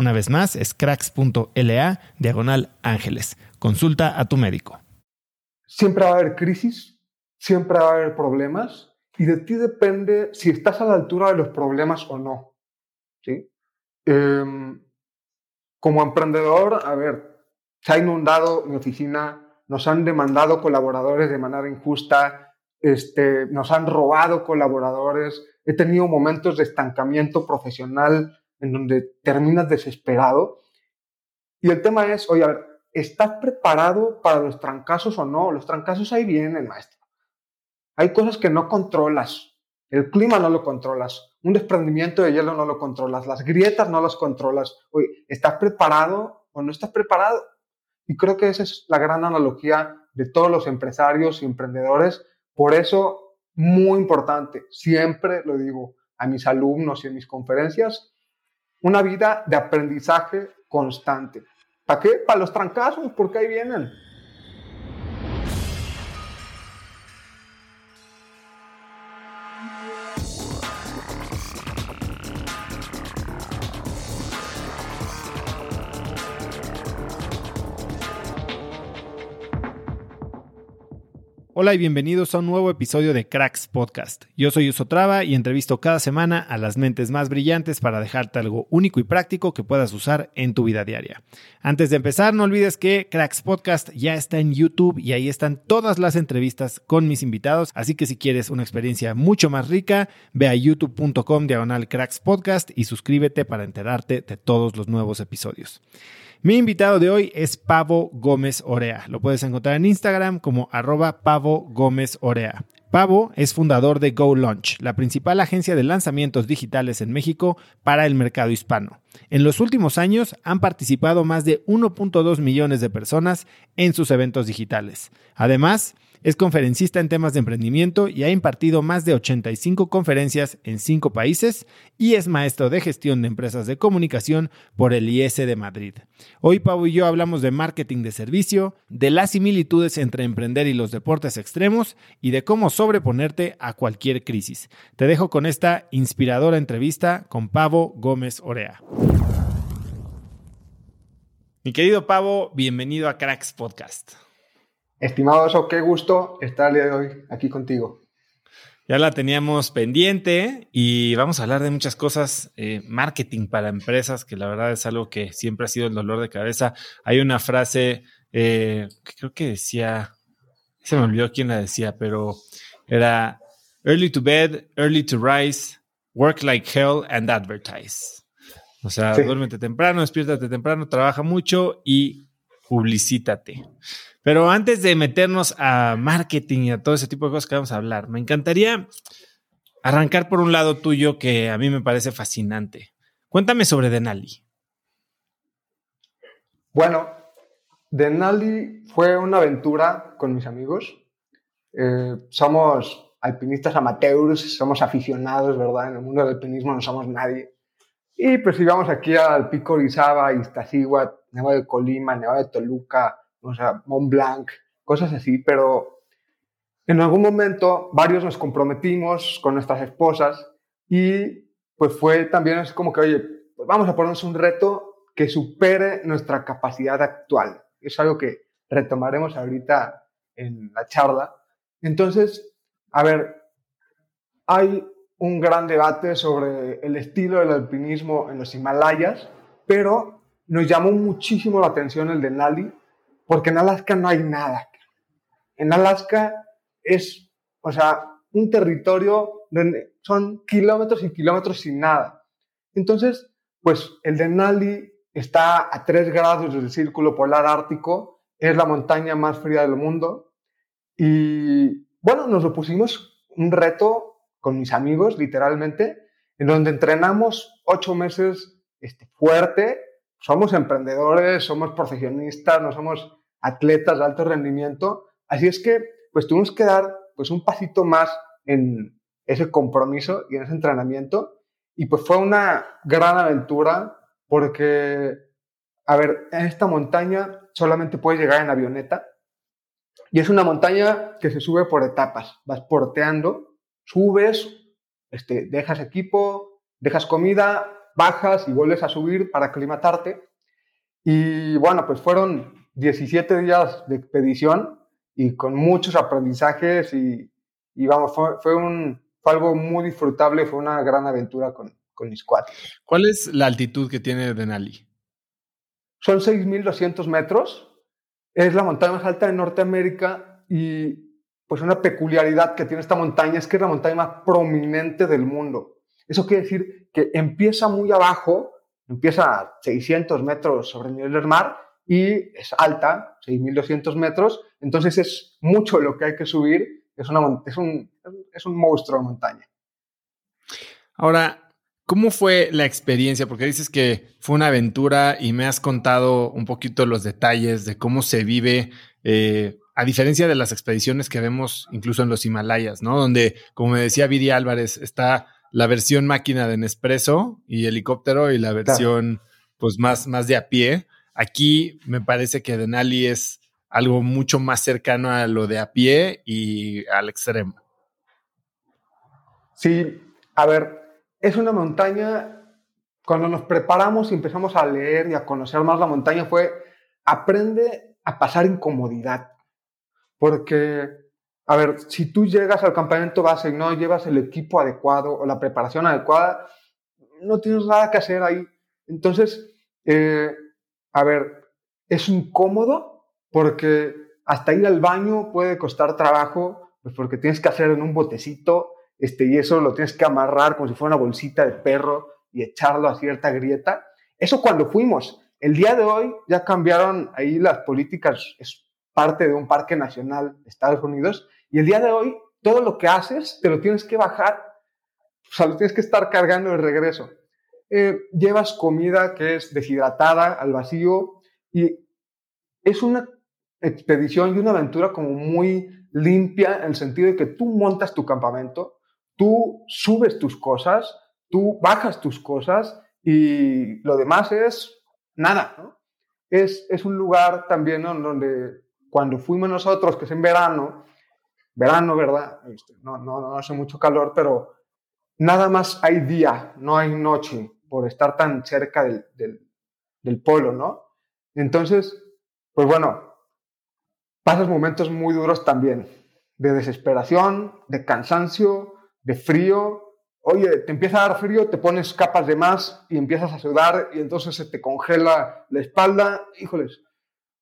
Una vez más, es cracks.la diagonal ángeles. Consulta a tu médico. Siempre va a haber crisis, siempre va a haber problemas y de ti depende si estás a la altura de los problemas o no. ¿sí? Em, como emprendedor, a ver, se ha inundado mi oficina, nos han demandado colaboradores de manera injusta, este, nos han robado colaboradores, he tenido momentos de estancamiento profesional en donde terminas desesperado. Y el tema es, oye, a ver, ¿estás preparado para los trancazos o no? Los trancazos ahí vienen, maestro. Hay cosas que no controlas. El clima no lo controlas. Un desprendimiento de hielo no lo controlas. Las grietas no las controlas. Oye, ¿estás preparado o no estás preparado? Y creo que esa es la gran analogía de todos los empresarios y emprendedores. Por eso, muy importante, siempre lo digo a mis alumnos y en mis conferencias, una vida de aprendizaje constante. ¿Para qué? Para los trancazos, porque ahí vienen. Hola y bienvenidos a un nuevo episodio de Cracks Podcast. Yo soy Uso Traba y entrevisto cada semana a las mentes más brillantes para dejarte algo único y práctico que puedas usar en tu vida diaria. Antes de empezar, no olvides que Cracks Podcast ya está en YouTube y ahí están todas las entrevistas con mis invitados, así que si quieres una experiencia mucho más rica, ve a youtube.com diagonal Cracks Podcast y suscríbete para enterarte de todos los nuevos episodios. Mi invitado de hoy es Pavo Gómez Orea. Lo puedes encontrar en Instagram como arroba Pavo Gómez Orea. Pavo es fundador de Go Launch, la principal agencia de lanzamientos digitales en México para el mercado hispano. En los últimos años han participado más de 1.2 millones de personas en sus eventos digitales. Además, es conferencista en temas de emprendimiento y ha impartido más de 85 conferencias en cinco países y es maestro de gestión de empresas de comunicación por el IES de Madrid. Hoy Pau y yo hablamos de marketing de servicio, de las similitudes entre emprender y los deportes extremos y de cómo sobreponerte a cualquier crisis. Te dejo con esta inspiradora entrevista con Pavo Gómez Orea. Mi querido Pavo, bienvenido a Cracks Podcast. Estimado Oso, qué gusto estar el día de hoy aquí contigo. Ya la teníamos pendiente y vamos a hablar de muchas cosas, eh, marketing para empresas, que la verdad es algo que siempre ha sido el dolor de cabeza. Hay una frase eh, que creo que decía, Se me olvidó quién la decía, pero era early to bed, early to rise, work like hell and advertise. O sea, duérmete temprano, despiértate temprano, trabaja mucho y publicítate. Pero antes de meternos a marketing y a todo ese tipo de cosas que vamos a hablar, me encantaría arrancar por un lado tuyo que a mí me parece fascinante. Cuéntame sobre Denali. Bueno, Denali fue una aventura con mis amigos. Eh, somos alpinistas amateurs, somos aficionados, ¿verdad? En el mundo del alpinismo no somos nadie. Y pues íbamos aquí al Pico Orizaba, Iztaccíhuatl, Nevado de Colima, Nevado de Toluca, o sea, Mont Blanc, cosas así, pero en algún momento varios nos comprometimos con nuestras esposas y pues fue también así como que, oye, pues vamos a ponernos un reto que supere nuestra capacidad actual. Es algo que retomaremos ahorita en la charla. Entonces, a ver, hay un gran debate sobre el estilo del alpinismo en los Himalayas, pero nos llamó muchísimo la atención el de Nali, porque en Alaska no hay nada. En Alaska es, o sea, un territorio donde son kilómetros y kilómetros sin nada. Entonces, pues el de Nali está a 3 grados del círculo polar ártico, es la montaña más fría del mundo. Y bueno, nos lo pusimos un reto con mis amigos, literalmente, en donde entrenamos ocho meses este, fuerte. Somos emprendedores, somos profesionistas, no somos atletas de alto rendimiento. Así es que, pues tuvimos que dar pues, un pasito más en ese compromiso y en ese entrenamiento. Y pues fue una gran aventura porque, a ver, en esta montaña solamente puedes llegar en avioneta. Y es una montaña que se sube por etapas. Vas porteando subes, este, dejas equipo, dejas comida, bajas y vuelves a subir para aclimatarte. Y bueno, pues fueron 17 días de expedición y con muchos aprendizajes y, vamos, fue, un, algo muy disfrutable, fue una gran aventura con, con mis cuatro. ¿Cuál es la altitud que tiene Denali? Son 6.200 metros. Es la montaña más alta de Norteamérica y pues una peculiaridad que tiene esta montaña es que es la montaña más prominente del mundo. Eso quiere decir que empieza muy abajo, empieza a 600 metros sobre el nivel del mar y es alta, 6.200 metros, entonces es mucho lo que hay que subir, es, una, es, un, es un monstruo de montaña. Ahora, ¿Cómo fue la experiencia? Porque dices que fue una aventura y me has contado un poquito los detalles de cómo se vive eh, a diferencia de las expediciones que vemos incluso en los Himalayas, ¿no? Donde, como me decía Viri Álvarez, está la versión máquina de Nespresso y helicóptero y la versión pues más, más de a pie. Aquí me parece que Denali es algo mucho más cercano a lo de a pie y al extremo. Sí, a ver, es una montaña, cuando nos preparamos y empezamos a leer y a conocer más la montaña fue, aprende a pasar incomodidad. Porque, a ver, si tú llegas al campamento base y no llevas el equipo adecuado o la preparación adecuada, no tienes nada que hacer ahí. Entonces, eh, a ver, es incómodo porque hasta ir al baño puede costar trabajo, pues porque tienes que hacer en un botecito, este, y eso lo tienes que amarrar como si fuera una bolsita de perro y echarlo a cierta grieta. Eso cuando fuimos. El día de hoy ya cambiaron ahí las políticas parte de un parque nacional de Estados Unidos y el día de hoy todo lo que haces te lo tienes que bajar, o sea, lo tienes que estar cargando de regreso. Eh, llevas comida que es deshidratada al vacío y es una expedición y una aventura como muy limpia en el sentido de que tú montas tu campamento, tú subes tus cosas, tú bajas tus cosas y lo demás es nada. Es, es un lugar también donde cuando fuimos nosotros, que es en verano, verano, ¿verdad? Este, no, no, no hace mucho calor, pero nada más hay día, no hay noche, por estar tan cerca del, del, polo, ¿no? Entonces, pues bueno, pasas momentos muy duros también, de desesperación, de cansancio, de frío. Oye, te empieza a dar frío, te pones capas de más y empiezas a sudar y entonces se te congela la espalda. Híjoles,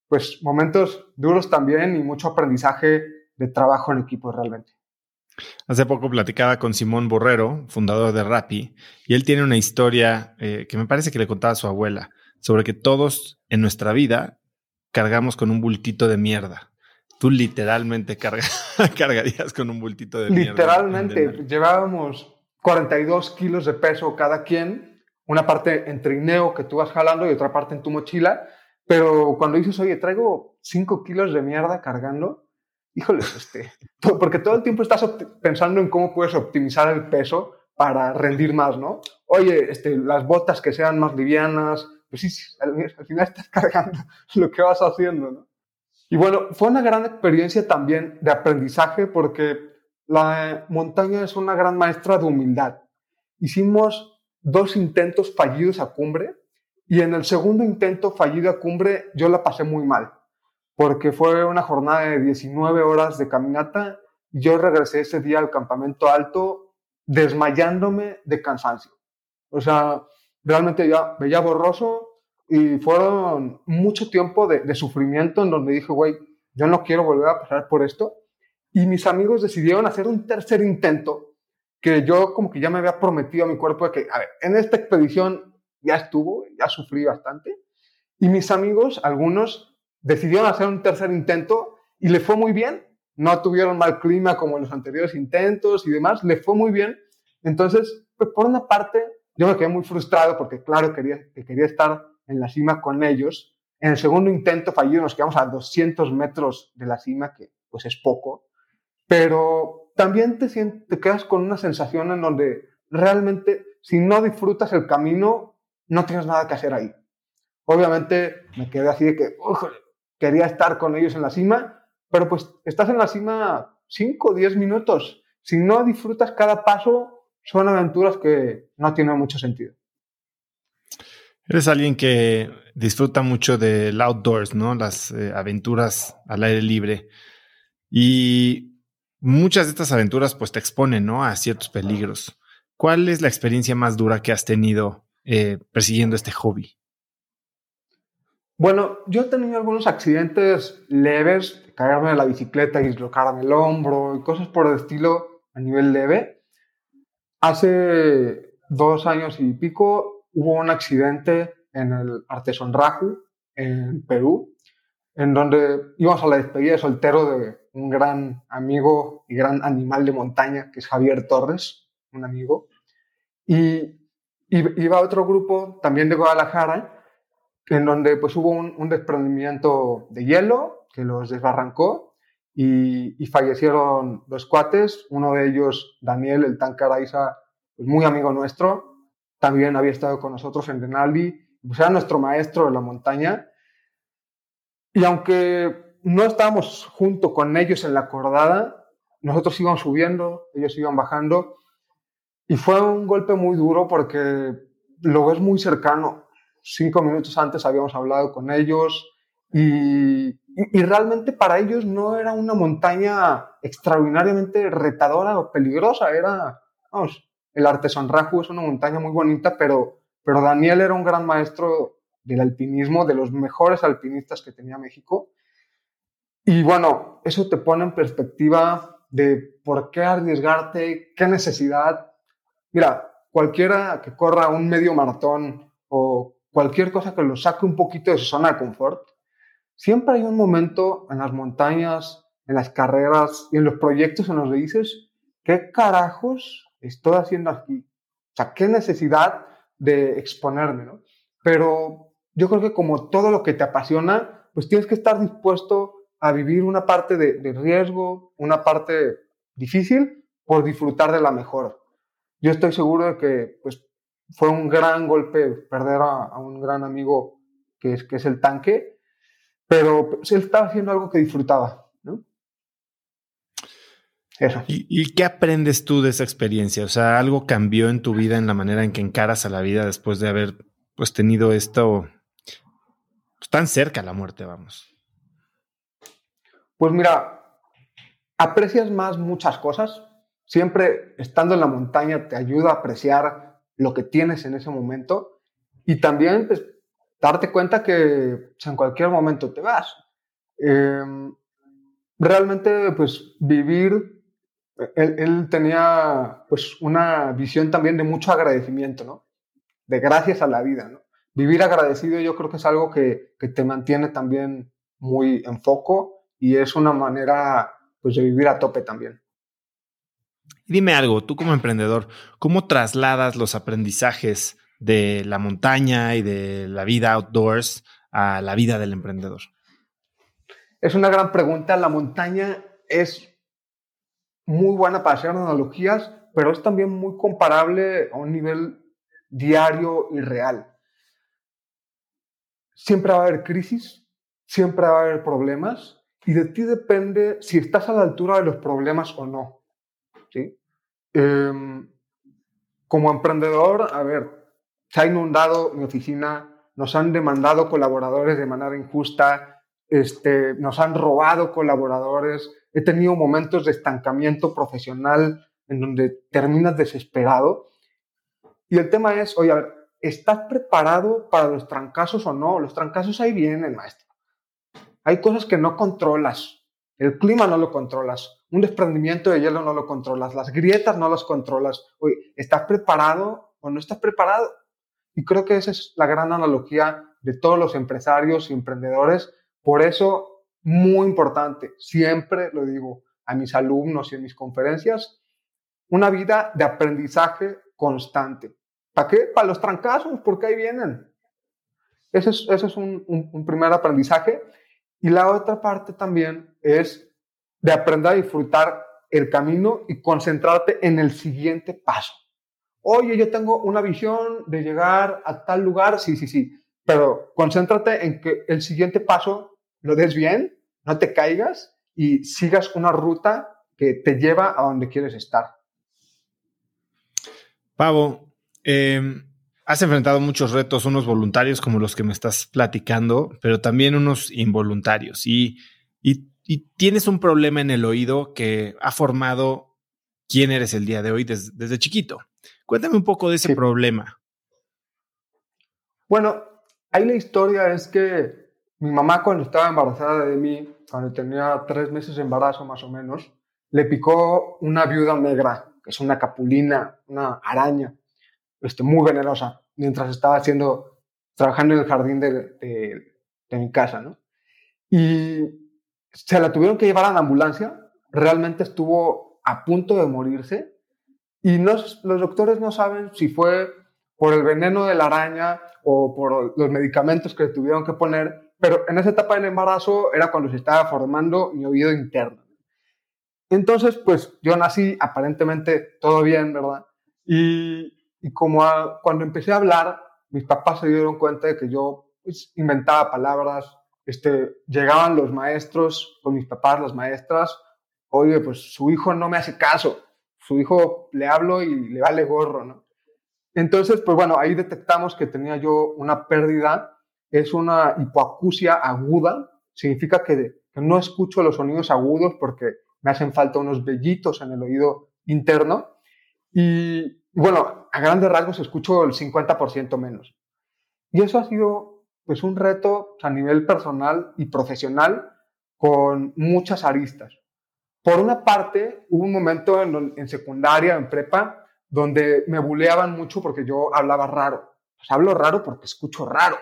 pues momentos duros también y mucho aprendizaje de trabajo en equipo realmente. Hace poco platicaba con Simón Borrero, fundador de Rappi, y él tiene una historia eh, que me parece que le contaba a su abuela, sobre que todos en nuestra vida cargamos con un bultito de mierda. Tú literalmente cargarías con un bultito de mierda. Literalmente, llevábamos 42 kilos de peso cada quien, una parte en trineo que tú vas jalando y otra parte en tu mochila, pero cuando dices, oye, traigo 5 kilos de mierda cargando, híjole, este, porque todo el tiempo estás pensando en cómo puedes optimizar el peso para rendir más, ¿no? Oye, este, las botas que sean más livianas, pues sí, al, final estás cargando lo que vas haciendo, ¿no? Y bueno, fue una gran experiencia también de aprendizaje porque la montaña es una gran maestra de humildad. Hicimos dos intentos fallidos a cumbre y en el segundo intento fallido a cumbre yo la pasé muy mal porque fue una jornada de 19 horas de caminata. Yo regresé ese día al campamento alto desmayándome de cansancio. O sea, realmente ya veía borroso y fueron mucho tiempo de, sufrimiento en donde dije, güey, yo no quiero volver a pasar por esto. Y mis amigos decidieron hacer un tercer intento que yo como que ya me había prometido a mi cuerpo de que, a ver, en esta expedición ya estuvo, ya sufrí bastante. Y mis amigos, algunos, decidieron hacer un tercer intento y le fue muy bien. No tuvieron mal clima como en los anteriores intentos y demás, le fue muy bien. Entonces, pues por una parte, yo me quedé muy frustrado porque, claro, quería, que quería estar en la cima con ellos. En el segundo intento fallido nos quedamos a 200 metros de la cima, que pues es poco. Pero también te, quedas con una sensación en donde realmente, si no disfrutas el camino, no tienes nada que hacer ahí. Obviamente me quedé así de que, quería estar con ellos en la cima, pero pues estás en la cima 5 o 10 minutos. Si no disfrutas cada paso, son aventuras que no tienen mucho sentido. Eres alguien que disfruta mucho del outdoors, ¿no? Las eh, aventuras al aire libre. Y muchas de estas aventuras pues te exponen, ¿no? A ciertos peligros. ¿Cuál es la experiencia más dura que has tenido eh, persiguiendo este hobby? Bueno, yo he tenido algunos accidentes leves, caerme de la bicicleta y dislocarme el hombro y cosas por el estilo a nivel leve. Hace dos años y pico hubo un accidente en el Artesón Raju, en Perú, en donde íbamos a la despedida de soltero de un gran amigo y gran animal de montaña, que es Javier Torres, un amigo. Y iba otro grupo también de Guadalajara en donde pues hubo un, desprendimiento de hielo que los desbarrancó y, fallecieron los cuates, uno de ellos, Daniel, el tanque Araiza, pues muy amigo nuestro, también había estado con nosotros en Denali, pues era nuestro maestro de la montaña, y aunque no estábamos junto con ellos en la cordada, nosotros íbamos subiendo, ellos iban bajando, y fue un golpe muy duro porque lo ves muy cercano cinco minutos antes habíamos hablado con ellos y, realmente para ellos no era una montaña extraordinariamente retadora o peligrosa, era, vamos, el Artesan Raju es una montaña muy bonita, pero, pero Daniel era un gran maestro del alpinismo, de los mejores alpinistas que tenía México. Y bueno, eso te pone en perspectiva de por qué arriesgarte, qué necesidad. Mira, cualquiera que corra un medio maratón o cualquier cosa que lo saque un poquito de su zona de confort, siempre hay un momento en las montañas, en las carreras y en los proyectos en los que dices, ¿qué carajos estoy haciendo aquí? O sea, ¿qué necesidad de exponerme? ¿no? Pero yo creo que como todo lo que te apasiona, pues tienes que estar dispuesto a vivir una parte de, de riesgo, una parte difícil, por disfrutar de la mejor. Yo estoy seguro de que pues, fue un gran golpe perder a, un gran amigo que es, que es el tanque, pero pues, él estaba haciendo algo que disfrutaba, ¿no? Eso. ¿Y, qué aprendes tú de esa experiencia? O sea, ¿algo cambió en tu vida en la manera en que encaras a la vida después de haber pues tenido esto pues, tan cerca a la muerte, vamos? Pues mira, aprecias más muchas cosas. Siempre estando en la montaña te ayuda a apreciar lo que tienes en ese momento y también pues, darte cuenta que pues, en cualquier momento te vas. Em, realmente, pues, vivir, él, tenía, pues, una visión también de mucho agradecimiento, ¿no? De gracias a la vida, ¿no? Vivir agradecido yo creo que es algo que, que te mantiene también muy en foco y es una manera, pues, de vivir a tope también. Dime algo, tú como emprendedor, ¿cómo trasladas los aprendizajes de la montaña y de la vida outdoors a la vida del emprendedor? Es una gran pregunta. La montaña es muy buena para hacer analogías, pero es también muy comparable a un nivel diario y real. Siempre va a haber crisis, siempre va a haber problemas y de ti depende si estás a la altura de los problemas o no. ¿Sí? Em, como emprendedor, a ver, se ha inundado mi oficina, nos han demandado colaboradores de manera injusta, este, nos han robado colaboradores, he tenido momentos de estancamiento profesional en donde terminas desesperado. Y el tema es, oye, a ver, ¿estás preparado para los trancazos o no? Los trancazos ahí vienen, maestro. Hay cosas que no controlas. El clima no lo controlas. Un desprendimiento de hielo no lo controlas. Las grietas no las controlas. Oye, ¿estás preparado o no estás preparado? Y creo que esa es la gran analogía de todos los empresarios y emprendedores. Por eso, muy importante, siempre lo digo a mis alumnos y en mis conferencias, una vida de aprendizaje constante. ¿Para qué? Para los trancazos, porque ahí vienen. Ese es, ese es un, un primer aprendizaje. Y la otra parte también es de aprender a disfrutar el camino y concentrarte en el siguiente paso. Oye, yo tengo una visión de llegar a tal lugar, sí, sí, sí, pero concéntrate en que el siguiente paso lo des bien, no te caigas y sigas una ruta que te lleva a donde quieres estar. Pavo, em, has enfrentado muchos retos, unos voluntarios como los que me estás platicando, pero también unos involuntarios. Y, y, y tienes un problema en el oído que ha formado quién eres el día de hoy desde chiquito. Cuéntame un poco de ese problema. Bueno, ahí la historia es que mi mamá cuando estaba embarazada de mí, cuando tenía tres meses de embarazo más o menos, le picó una viuda negra, que es una capulina, una araña, este, muy venenosa, mientras estaba haciendo, trabajando en el jardín de, de mi casa, ¿no? Y se la tuvieron que llevar a la ambulancia, realmente estuvo a punto de morirse y los doctores no saben si fue por el veneno de la araña o por los medicamentos que le tuvieron que poner, pero en esa etapa del embarazo era cuando se estaba formando mi oído interno. Entonces, pues yo nací aparentemente todo bien, ¿verdad? Y, y como cuando empecé a hablar, mis papás se dieron cuenta de que yo pues, inventaba palabras, este, llegaban los maestros con mis papás, las maestras, oye, pues su hijo no me hace caso, su hijo le hablo y le vale gorro, ¿no? Entonces, pues bueno, ahí detectamos que tenía yo una pérdida, es una hipoacusia aguda, significa que, no escucho los sonidos agudos porque me hacen falta unos vellitos en el oído interno y, bueno, a grandes rasgos escucho el 50% menos. Y eso ha sido pues un reto a nivel personal y profesional con muchas aristas. Por una parte, hubo un momento en, secundaria, en prepa, donde me buleaban mucho porque yo hablaba raro. Pues hablo raro porque escucho raro.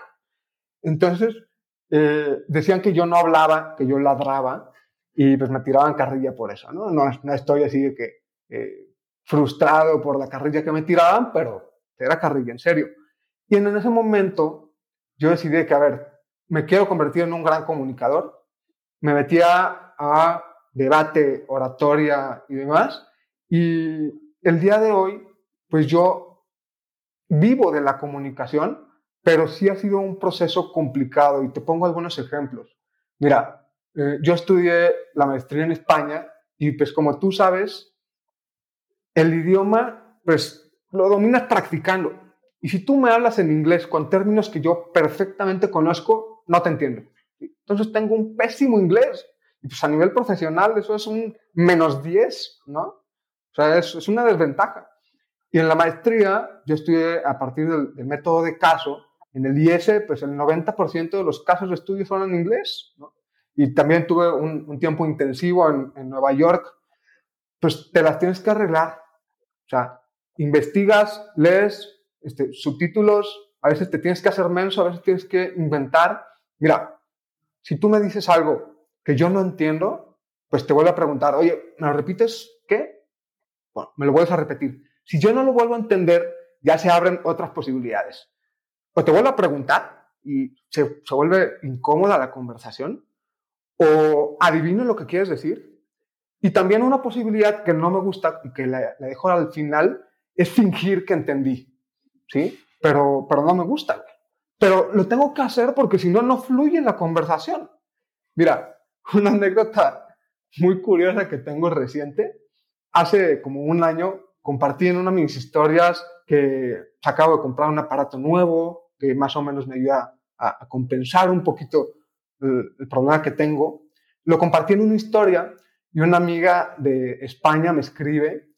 Entonces, eh, decían que yo no hablaba, que yo ladraba, y pues me tiraban carrilla por eso, ¿no? No, no estoy así de que eh, frustrado por la carrilla que me tiraban, pero era carrilla, en serio. Y en ese momento yo decidí que, a ver, me quiero convertir en un gran comunicador. Me metía a debate, oratoria y demás. Y el día de hoy, pues yo vivo de la comunicación, pero sí ha sido un proceso complicado y te pongo algunos ejemplos. Mira, eh, yo estudié la maestría en España y pues como tú sabes, el idioma pues lo dominas practicando. Y si tú me hablas en inglés con términos que yo perfectamente conozco, no te entiendo. Entonces tengo un pésimo inglés pues a nivel profesional eso es un menos 10, ¿no? O sea, es, es una desventaja. Y en la maestría yo estudié a partir del, método de caso. En el IS, pues el 90% de los casos de estudio son en inglés, ¿no? y también tuve un, tiempo intensivo en, en, Nueva York, pues te las tienes que arreglar. O sea, investigas, lees este, subtítulos, a veces te tienes que hacer menso, a veces tienes que inventar. Mira, si tú me dices algo que yo no entiendo, pues te vuelvo a preguntar, oye, ¿me lo repites qué? Bueno, me lo vuelves a repetir. Si yo no lo vuelvo a entender, ya se abren otras posibilidades. O te vuelvo a preguntar y se, se vuelve incómoda la conversación, o adivino lo que quieres decir. Y también una posibilidad que no me gusta y que la, dejo al final es fingir que entendí, ¿sí? Pero, pero no me gusta. Pero lo tengo que hacer porque si no, no fluye la conversación. Mira, una anécdota muy curiosa que tengo reciente. Hace como un año compartí en una de mis historias que acabo de comprar un aparato nuevo que más o menos me ayuda a compensar un poquito el, problema que tengo, lo compartí en una historia y una amiga de España me escribe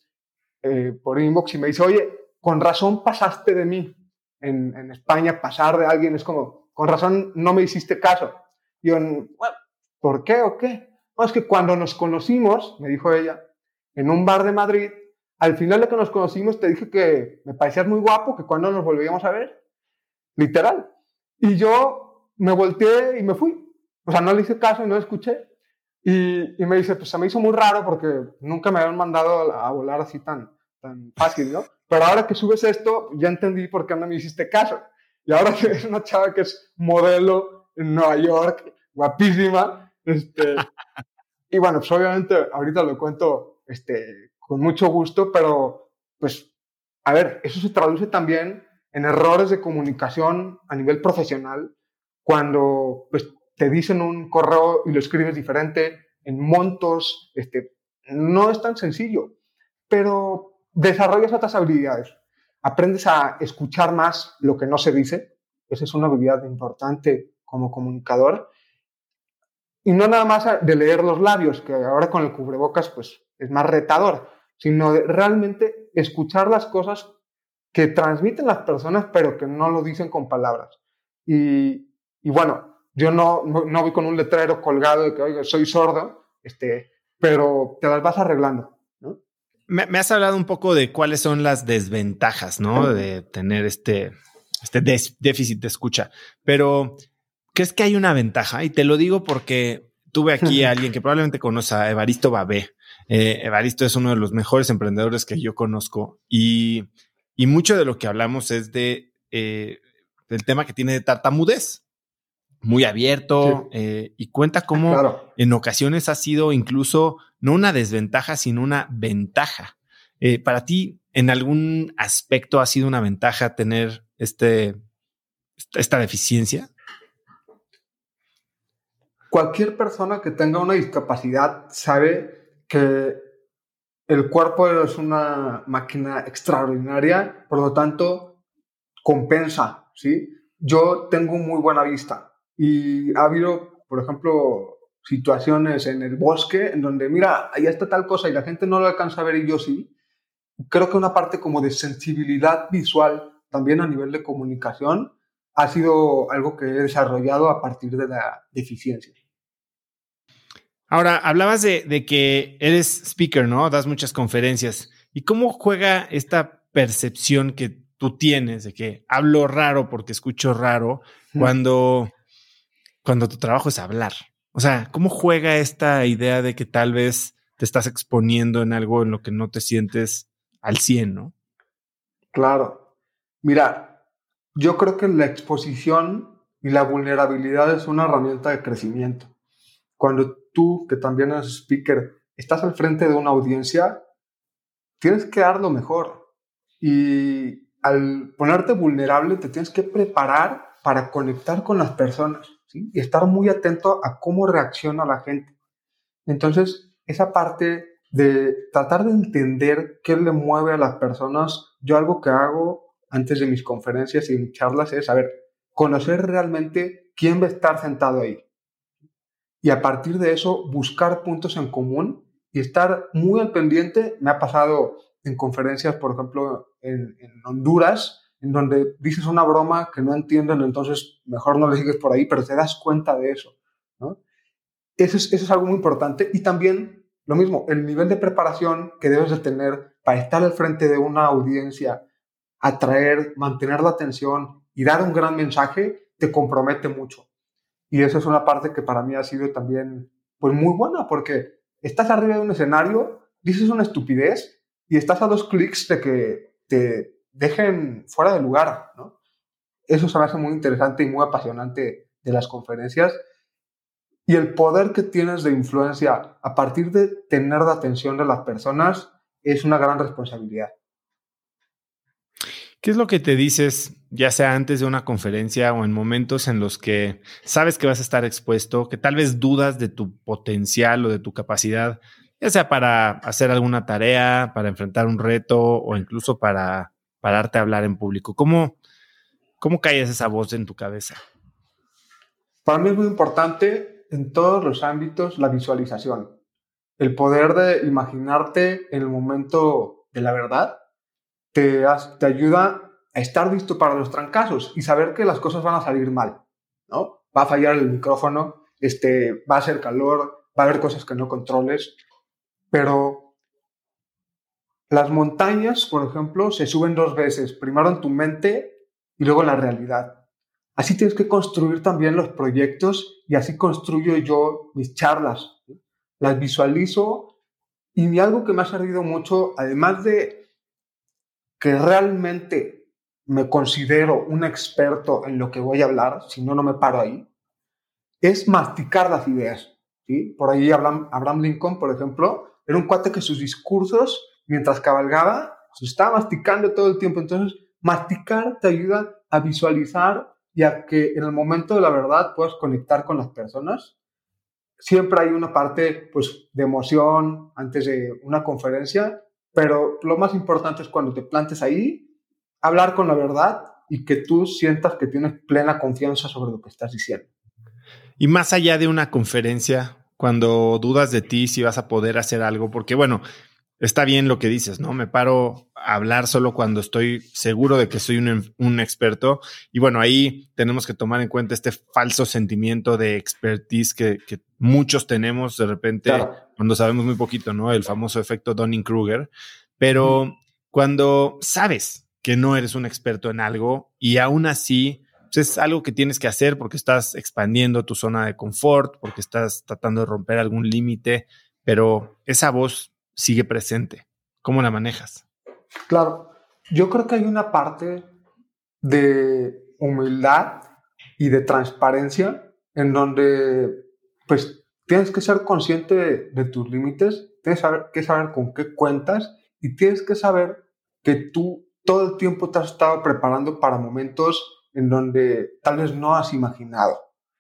eh, por inbox y me dice, oye, con razón pasaste de mí. En, España pasar de alguien es como, con razón no me hiciste caso. Y yo, ¿por qué o qué? No, es que cuando nos conocimos, me dijo ella, en un bar de Madrid, al final de que nos conocimos te dije que me parecías muy guapo, que cuando nos volvíamos a ver, literal. Y yo me volteé y me fui. O sea, no le hice caso y no escuché. Y, me dice, pues se me hizo muy raro porque nunca me habían mandado a volar así tan, tan fácil, ¿no? Pero ahora que subes esto, ya entendí por qué no me hiciste caso. Y ahora que es una chava que es modelo en Nueva York, guapísima, este, y bueno, pues obviamente ahorita lo cuento este, con mucho gusto, pero pues, a ver, eso se traduce también en errores de comunicación a nivel profesional, cuando pues te dicen un correo y lo escribes diferente, en montos, este, no es tan sencillo, pero desarrollas otras habilidades. Aprendes a escuchar más lo que no se dice, esa es una habilidad importante como comunicador, y no nada más de leer los labios, que ahora con el cubrebocas pues es más retador, sino de realmente escuchar las cosas que transmiten las personas, pero que no lo dicen con palabras. Y, bueno, yo no, no, voy con un letrero colgado de que, soy sordo, este, pero te las vas arreglando. Me, has hablado un poco de cuáles son las desventajas, ¿no? De tener este, este déficit de escucha, pero ¿crees que hay una ventaja? Y te lo digo porque tuve aquí a alguien que probablemente conoce a Evaristo Babé. Eh, Evaristo es uno de los mejores emprendedores que yo conozco y, y mucho de lo que hablamos es de eh, del tema que tiene de tartamudez muy abierto eh, y cuenta cómo en ocasiones ha sido incluso no una desventaja, sino una ventaja. Eh, para ti, ¿en algún aspecto ha sido una ventaja tener este, esta deficiencia? Cualquier persona que tenga una discapacidad sabe que el cuerpo es una máquina extraordinaria, por lo tanto, compensa, ¿sí? Yo tengo muy buena vista, y ha habido, por ejemplo, situaciones en el bosque en donde, mira, ahí está tal cosa y la gente no lo alcanza a ver y yo sí. Creo que una parte como de sensibilidad visual, también a nivel de comunicación, ha sido algo que he desarrollado a partir de la deficiencia. Ahora, hablabas de, de que eres speaker, ¿no? Das muchas conferencias. ¿Y cómo juega esta percepción que tú tienes de que hablo raro porque escucho raro cuando cuando tu trabajo es hablar? O sea, ¿cómo juega esta idea de que tal vez te estás exponiendo en algo en lo que no te sientes al 100, ¿no? Claro. Mira, yo creo que la exposición y la vulnerabilidad es una herramienta de crecimiento. Cuando tú, que también eres speaker, estás al frente de una audiencia, tienes que dar lo mejor. Y al ponerte vulnerable, te tienes que preparar para conectar con las personas y estar muy atento a cómo reacciona la gente. Entonces, esa parte de tratar de entender qué le mueve a las personas, yo algo que hago antes de mis conferencias y mis charlas es, a ver, conocer realmente quién va a estar sentado ahí. Y a partir de eso, buscar puntos en común y estar muy al pendiente. Me ha pasado en conferencias, por ejemplo, en, en Honduras, en donde dices una broma que no entienden, entonces mejor no le sigues por ahí, pero te das cuenta de eso. Eso es, eso es algo muy importante. Y también, lo mismo, el nivel de preparación que debes de tener para estar al frente de una audiencia, atraer, mantener la atención y dar un gran mensaje, te compromete mucho. Y eso es una parte que para mí ha sido también pues muy buena, porque estás arriba de un escenario, dices una estupidez y estás a dos clics de que te dejen fuera de lugar, ¿no? Eso se me hace muy interesante y muy apasionante de las conferencias. Y el poder que tienes de influencia a partir de tener la atención de las personas es una gran responsabilidad. ¿Qué es lo que te dices, ya sea antes de una conferencia o en momentos en los que sabes que vas a estar expuesto, que tal vez dudas de tu potencial o de tu capacidad, ya sea para hacer alguna tarea, para enfrentar un reto o incluso para pararte a hablar en público? ¿Cómo, cómo callas esa voz en tu cabeza? Para mí es muy importante en todos los ámbitos la visualización, el poder de imaginarte en el momento de la verdad te, te ayuda a estar listo para los trancazos y saber que las cosas van a salir mal, ¿no? Va a fallar el micrófono, este, va a ser calor, va a haber cosas que no controles, pero las montañas, por ejemplo, se suben dos veces, primero en tu mente y luego en la realidad. Así tienes que construir también los proyectos y así construyo yo mis charlas. Las visualizo y algo que me ha servido mucho, además de que realmente me considero un experto en lo que voy a hablar, si no, no me paro ahí, es masticar las ideas. ¿sí? Por ahí Abraham, Abraham Lincoln, por ejemplo, era un cuate que sus discursos, mientras cabalgaba, se estaba masticando todo el tiempo. Entonces, masticar te ayuda a visualizar y a que en el momento de la verdad puedas conectar con las personas. Siempre hay una parte pues, de emoción antes de una conferencia pero lo más importante es cuando te plantes ahí, hablar con la verdad y que tú sientas que tienes plena confianza sobre lo que estás diciendo. Y más allá de una conferencia, cuando dudas de ti si vas a poder hacer algo, porque bueno, está bien lo que dices, ¿no? Me paro a hablar solo cuando estoy seguro de que soy un, experto. Y bueno, ahí tenemos que tomar en cuenta este falso sentimiento de expertise que, muchos tenemos de repente cuando sabemos muy poquito, ¿no? El famoso efecto Donning-Kruger. Pero cuando sabes que no eres un experto en algo y aún así pues, es algo que tienes que hacer porque estás expandiendo tu zona de confort, porque estás tratando de romper algún límite, pero esa voz sigue presente. ¿Cómo la manejas? Claro, yo creo que hay una parte de humildad y de transparencia en donde pues tienes que ser consciente de, tus límites, tienes que saber con qué cuentas y tienes que saber que tú todo el tiempo te has estado preparando para momentos en donde tal vez no has imaginado.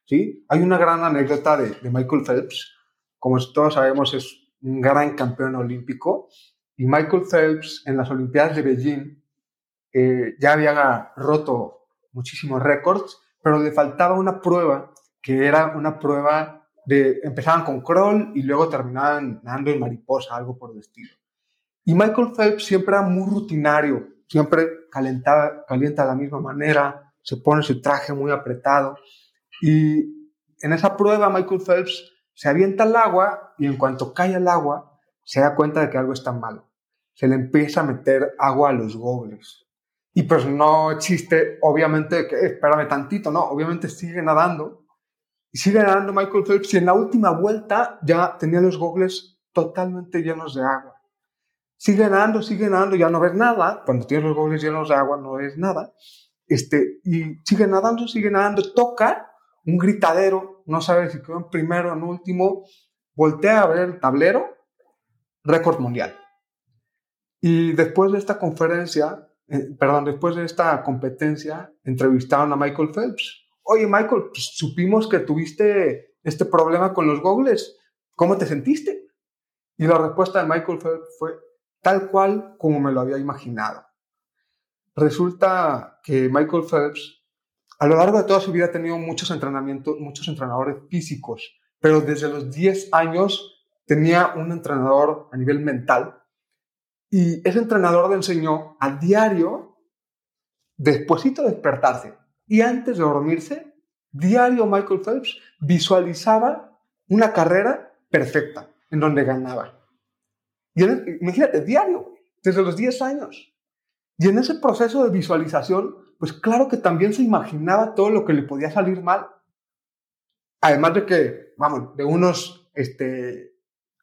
¿sí? Hay una gran anécdota de, Michael Phelps, como todos sabemos es un gran campeón olímpico, y Michael Phelps en las Olimpiadas de Beijing eh, ya había roto muchísimos récords, pero le faltaba una prueba que era una prueba empezaban con crawl y luego terminaban nadando en mariposa, algo por el estilo. Y Michael Phelps siempre era muy rutinario, siempre calentaba, calienta de la misma manera, se pone su traje muy apretado. Y en esa prueba Michael Phelps se avienta al agua y en cuanto cae al agua se da cuenta de que algo está mal. Se le empieza a meter agua a los gobles. Y pues no existe, obviamente, que espérame tantito, no, obviamente sigue nadando y sigue ganando Michael Phelps y en la última vuelta ya tenía los gogles totalmente llenos de agua. Sigue ganando, sigue nadando, ya no ves nada. Cuando tienes los gogles llenos de agua no ves nada. Este, y sigue nadando, sigue nadando, toca un gritadero, no sabe si quedó en primero o en último, voltea a ver el tablero, récord mundial. Y después de esta conferencia, eh, perdón, después de esta competencia, entrevistaron a Michael Phelps oye Michael, pues, supimos que tuviste este problema con los gogles, ¿cómo te sentiste? Y la respuesta de Michael fue tal cual como me lo había imaginado. Resulta que Michael Phelps a lo largo de toda su vida ha tenido muchos entrenamientos, muchos entrenadores físicos, pero desde los 10 años tenía un entrenador a nivel mental y ese entrenador le enseñó a diario, despuesito de despertarse, y antes de dormirse, diario Michael Phelps visualizaba una carrera perfecta en donde ganaba. Y imagínate, diario, desde los 10 años. Y en ese proceso de visualización, pues claro que también se imaginaba todo lo que le podía salir mal. Además de que, vamos, de unos, este,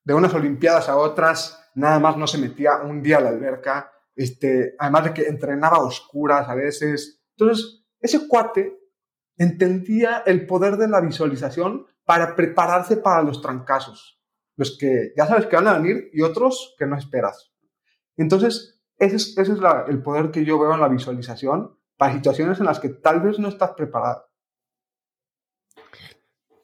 de unas olimpiadas a otras, nada más no se metía un día a la alberca, este, además de que entrenaba a oscuras a veces. Entonces, ese cuate entendía el poder de la visualización para prepararse para los trancazos, los que ya sabes que van a venir y otros que no esperas. Entonces, ese es, ese es el poder que yo veo en la visualización para situaciones en las que tal vez no estás preparado.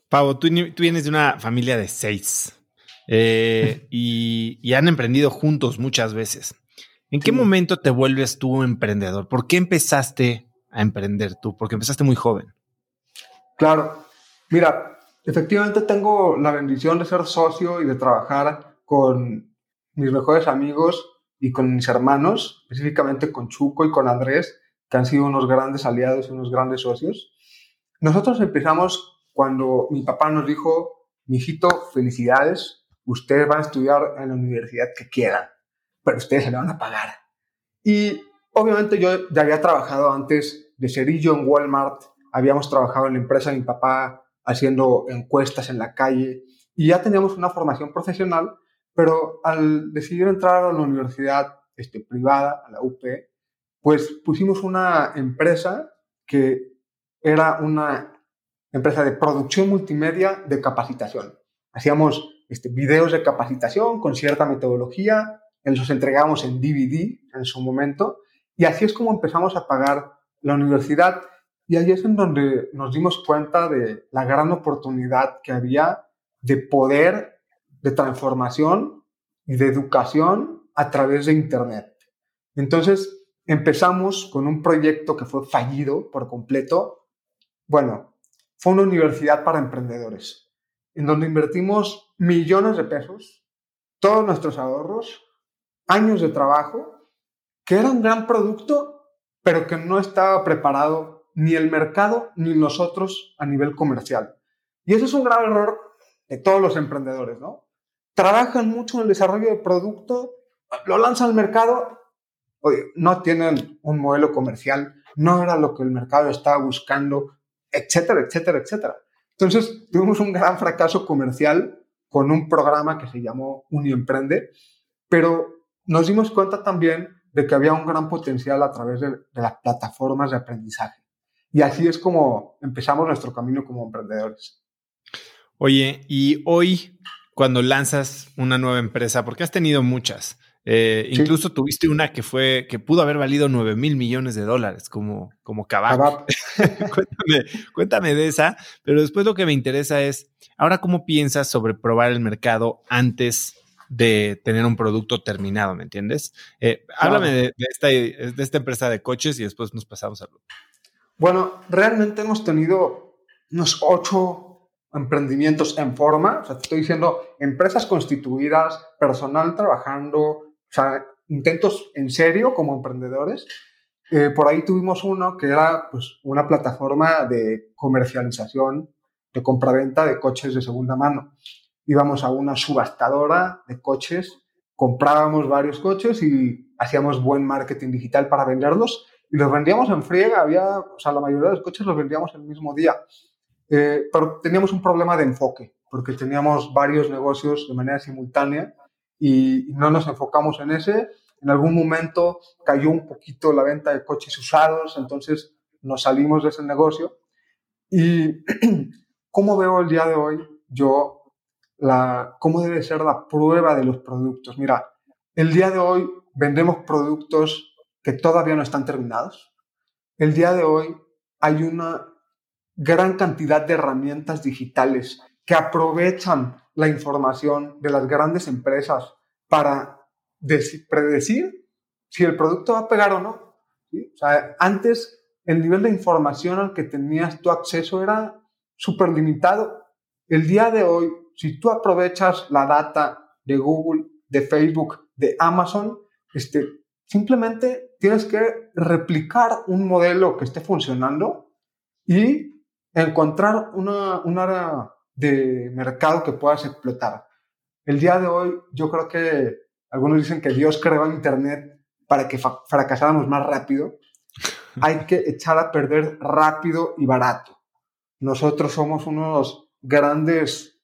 Pau, tú, vienes de una familia de seis eh, y, han emprendido juntos muchas veces. ¿En qué momento te vuelves tú emprendedor? ¿Por qué empezaste a emprender tú? Porque empezaste muy joven. Claro. Mira, efectivamente tengo la bendición de ser socio y de trabajar con mis mejores amigos y con mis hermanos, específicamente con Chuco y con Andrés, que han sido unos grandes aliados y unos grandes socios. Nosotros empezamos cuando mi papá nos dijo, mijito, felicidades, ustedes van a estudiar en la universidad que quieran, pero ustedes se le van a pagar. Y obviamente yo ya había trabajado antes de cerillo en Walmart, habíamos trabajado en la empresa de mi papá haciendo encuestas en la calle y ya teníamos una formación profesional, pero al decidir entrar a la universidad este, privada, a la UP, pues pusimos una empresa que era una empresa de producción multimedia de capacitación. Hacíamos este, videos de capacitación con cierta metodología, los entregamos en DVD en su momento, y así es como empezamos a pagar la universidad. Y ahí es en donde nos dimos cuenta de la gran oportunidad que había de poder, de transformación y de educación a través de Internet. Entonces empezamos con un proyecto que fue fallido por completo. Bueno, fue una universidad para emprendedores, en donde invertimos millones de pesos, todos nuestros ahorros, años de trabajo, que era un gran producto, pero que no estaba preparado ni el mercado ni nosotros a nivel comercial. Y eso es un grave error de todos los emprendedores, ¿no? Trabajan mucho en el desarrollo de producto, lo lanzan al mercado, no tienen un modelo comercial, no era lo que el mercado estaba buscando, etcétera, etcétera, etcétera. Entonces, tuvimos un gran fracaso comercial con un programa que se llamó Uniemprende, pero nos dimos cuenta también de que había un gran potencial a través de las plataformas de aprendizaje. Y así es como empezamos nuestro camino como emprendedores. Oye, y hoy cuando lanzas una nueva empresa, porque has tenido muchas, eh, incluso tuviste una que fue, que pudo haber valido 9 mil millones de dólares, como, como cuéntame, cuéntame de esa, pero después lo que me interesa es, ahora cómo piensas sobre probar el mercado antes de tener un producto terminado, ¿me entiendes? Eh, háblame de, esta, de esta empresa de coches y después nos pasamos a... Bueno, realmente hemos tenido unos ocho emprendimientos en forma, o sea, te estoy diciendo empresas constituidas, personal trabajando, o sea, intentos en serio como emprendedores. Eh, por ahí tuvimos uno que era pues, una plataforma de comercialización, de compraventa de coches de segunda mano. Íbamos a una subastadora de coches, comprábamos varios coches y hacíamos buen marketing digital para venderlos y los vendíamos en friega, había, o sea, la mayoría de los coches los vendíamos el mismo día. Eh, pero teníamos un problema de enfoque, porque teníamos varios negocios de manera simultánea y no nos enfocamos en ese. En algún momento cayó un poquito la venta de coches usados, entonces nos salimos de ese negocio. ¿Y cómo veo el día de hoy yo la, cómo debe ser la prueba de los productos? Mira, el día de hoy vendemos productos que todavía no están terminados. El día de hoy hay una gran cantidad de herramientas digitales que aprovechan la información de las grandes empresas para predecir si el producto va a pegar o no. antes el nivel de información al que tenías tu acceso era súper limitado. El día de hoy, si tú aprovechas la data de Google, de Facebook, de Amazon, este, simplemente tienes que replicar un modelo que esté funcionando y encontrar una, un área de mercado que puedas explotar. El día de hoy, yo creo que algunos dicen que Dios creó Internet para que fracasáramos más rápido. Hay que echar a perder rápido y barato. Nosotros somos unos grandes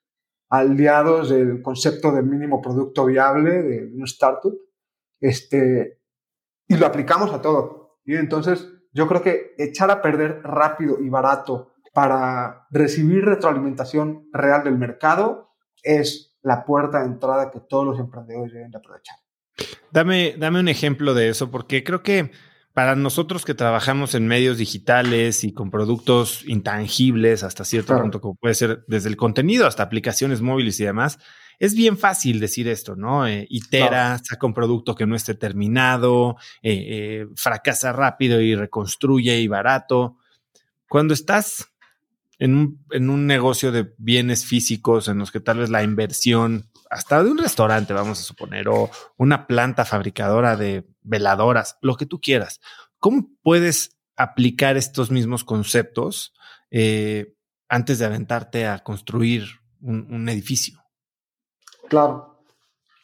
aliados del concepto de mínimo producto viable de un startup. Este, y lo aplicamos a todo. Y entonces, yo creo que echar a perder rápido y barato para recibir retroalimentación real del mercado es la puerta de entrada que todos los emprendedores deben de aprovechar. Dame, dame un ejemplo de eso, porque creo que para nosotros que trabajamos en medios digitales y con productos intangibles hasta cierto punto, como puede ser desde el contenido hasta aplicaciones móviles y demás, es bien fácil decir esto, ¿no? Eh, itera, saca un producto que no esté terminado, eh, eh, fracasa rápido y reconstruye y barato. Cuando estás en un, en un negocio de bienes físicos en los que tal vez la inversión, hasta de un restaurante, vamos a suponer, o una planta fabricadora de veladoras, lo que tú quieras, ¿cómo puedes aplicar estos mismos conceptos antes de aventarte a construir un edificio? Claro.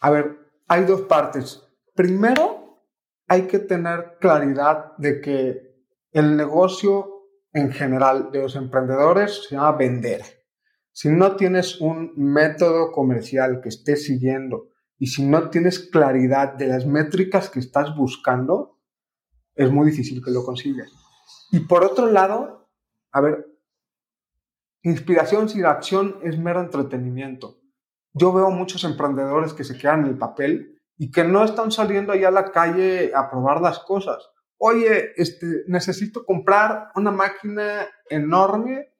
A ver, hay dos partes. Primero, hay que tener claridad de que el negocio en general de los emprendedores se llama vender. Si no tienes un método comercial que estés siguiendo y si no tienes claridad de las métricas que estás buscando, es muy difícil que lo consigas. Y por otro lado, a ver, inspiración sin acción es mero entretenimiento yo veo muchos emprendedores que se quedan en el papel y que no están saliendo allá a la calle a probar las cosas. Oye, este, necesito comprar una máquina enorme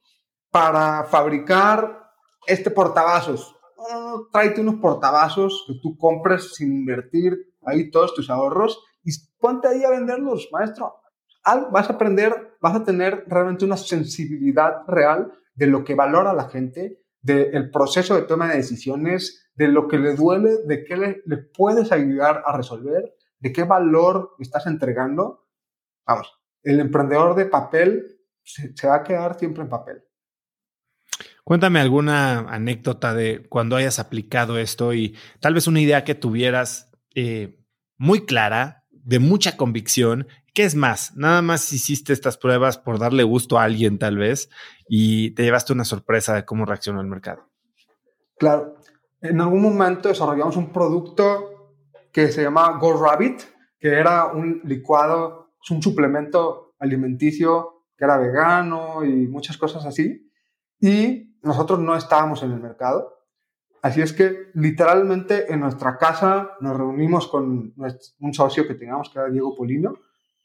para fabricar este portavasos. No, tráete unos portavasos que tú compres sin invertir ahí todos tus ahorros y ponte ahí a venderlos, maestro. vas a aprender, vas a tener realmente una sensibilidad real de lo que valora la gente del proceso de toma de decisiones, de lo que le duele, de qué le, puedes ayudar a resolver, de qué valor estás entregando. Vamos, el emprendedor de papel se, va a quedar siempre en papel. Cuéntame alguna anécdota de cuando hayas aplicado esto y tal vez una idea que tuvieras eh, muy clara, de mucha convicción ¿Qué es más? Nada más hiciste estas pruebas por darle gusto a alguien tal vez y te llevaste una sorpresa de cómo reaccionó el mercado. Claro. En algún momento desarrollamos un producto que se llama Go Rabbit, que era un licuado, es un suplemento alimenticio que era vegano y muchas cosas así. Y nosotros no estábamos en el mercado. Así es que literalmente en nuestra casa nos reunimos con un socio que teníamos, que era Diego Polino,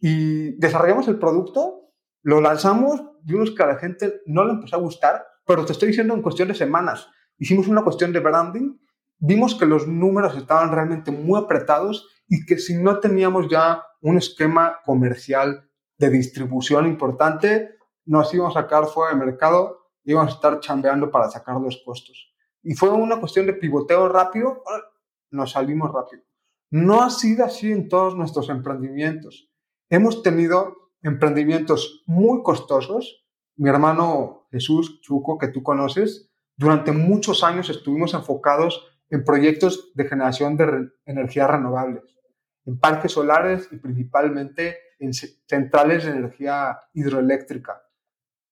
y desarrollamos el producto, lo lanzamos, vimos que a la gente no le empezó a gustar, pero te estoy diciendo en cuestión de semanas. Hicimos una cuestión de branding, vimos que los números estaban realmente muy apretados y que si no teníamos ya un esquema comercial de distribución importante, nos íbamos a sacar fuera del mercado, íbamos a estar chambeando para sacar los costos. Y fue una cuestión de pivoteo rápido, nos salimos rápido. No ha sido así en todos nuestros emprendimientos. Hemos tenido emprendimientos muy costosos. Mi hermano Jesús Chuco, que tú conoces, durante muchos años estuvimos enfocados en proyectos de generación de energías renovables, en parques solares y principalmente en centrales de energía hidroeléctrica.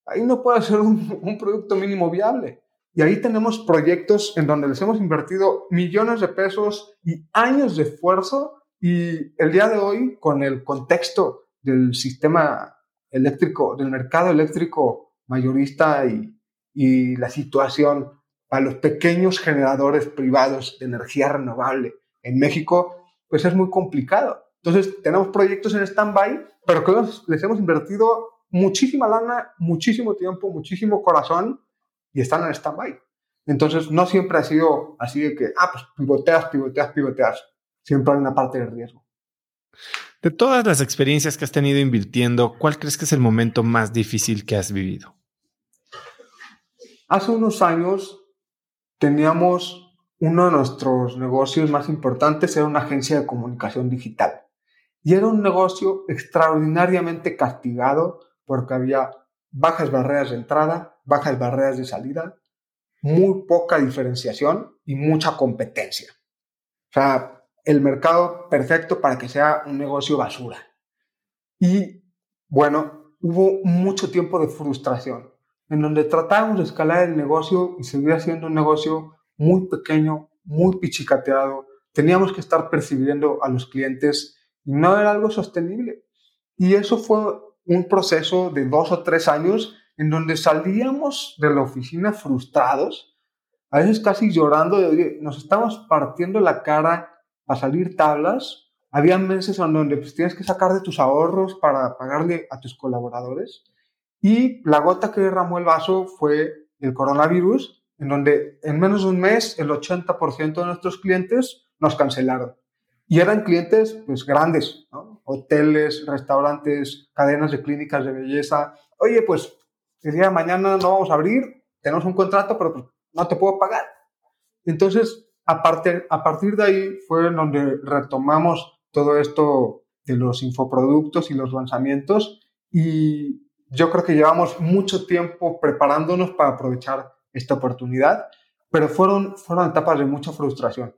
Ahí no puede ser un, un producto mínimo viable. Y ahí tenemos proyectos en donde les hemos invertido millones de pesos y años de esfuerzo y el día de hoy, con el contexto del sistema eléctrico, del mercado eléctrico mayorista y, la situación para los pequeños generadores privados de energía renovable en México, pues es muy complicado. Entonces, tenemos proyectos en stand-by, pero que les hemos invertido muchísima lana, muchísimo tiempo, muchísimo corazón y están en stand-by. Entonces, no siempre ha sido así de que, ah, pues pivoteas, pivoteas, pivoteas siempre hay una parte de riesgo. De todas las experiencias que has tenido invirtiendo, ¿cuál crees que es el momento más difícil que has vivido? Hace unos años teníamos uno de nuestros negocios más importantes, era una agencia de comunicación digital. Y era un negocio extraordinariamente castigado porque había bajas barreras de entrada, bajas barreras de salida, muy poca diferenciación y mucha competencia. O sea, el mercado perfecto para que sea un negocio basura. Y bueno, hubo mucho tiempo de frustración, en donde tratábamos de escalar el negocio y seguía siendo un negocio muy pequeño, muy pichicateado. Teníamos que estar percibiendo a los clientes y no era algo sostenible. Y eso fue un proceso de dos o tres años en donde salíamos de la oficina frustrados, a veces casi llorando de, oye, nos estamos partiendo la cara a salir tablas. Había meses en donde pues, tienes que sacar de tus ahorros para pagarle a tus colaboradores. Y la gota que derramó el vaso fue el coronavirus, en donde en menos de un mes el 80% de nuestros clientes nos cancelaron. Y eran clientes pues grandes, hoteles, restaurantes, cadenas de clínicas de belleza. Oye, pues el día de mañana no vamos a abrir, tenemos un contrato, pero pues, no te puedo pagar. Entonces, a, a partir de ahí fue donde retomamos todo esto de los infoproductos y los lanzamientos y yo creo que llevamos mucho tiempo preparándonos para aprovechar esta oportunidad, pero fueron, fueron etapas de mucha frustración.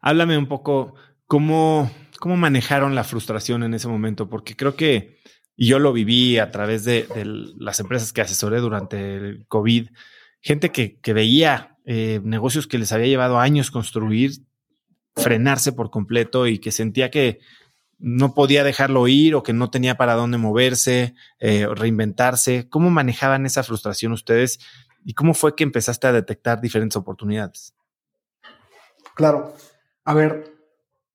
Háblame un poco cómo, cómo manejaron la frustración en ese momento, porque creo que yo lo viví a través de, las empresas que asesoré durante el COVID, gente que, veía eh, negocios que les había llevado años construir, frenarse por completo y que sentía que no podía dejarlo ir o que no tenía para dónde moverse, eh, reinventarse. ¿Cómo manejaban esa frustración ustedes y cómo fue que empezaste a detectar diferentes oportunidades? Claro. A ver,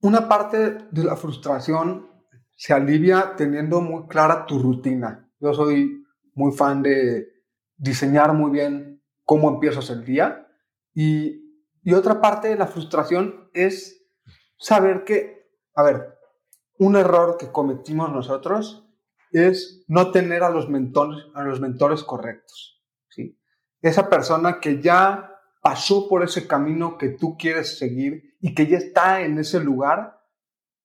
una parte de la frustración se alivia teniendo muy clara tu rutina. Yo soy muy fan de diseñar muy bien cómo empiezas el día. Y, y otra parte de la frustración es saber que, a ver, un error que cometimos nosotros es no tener a los mentores, a los mentores correctos. Esa persona que ya pasó por ese camino que tú quieres seguir y que ya está en ese lugar,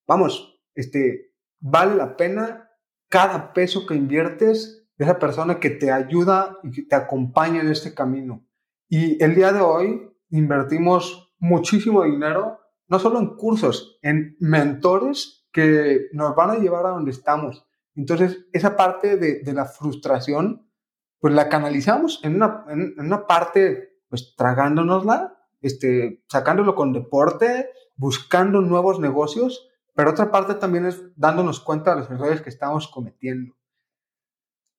vamos, este, vale la pena cada peso que inviertes de esa persona que te ayuda y que te acompaña en este camino. Y el día de hoy invertimos muchísimo dinero, no solo en cursos, en mentores que nos van a llevar a donde estamos. Entonces, esa parte de, la frustración, pues la canalizamos en una, en una parte, pues tragándonosla este, sacándolo con deporte, buscando nuevos negocios, pero otra parte también es dándonos cuenta de los errores que estamos cometiendo.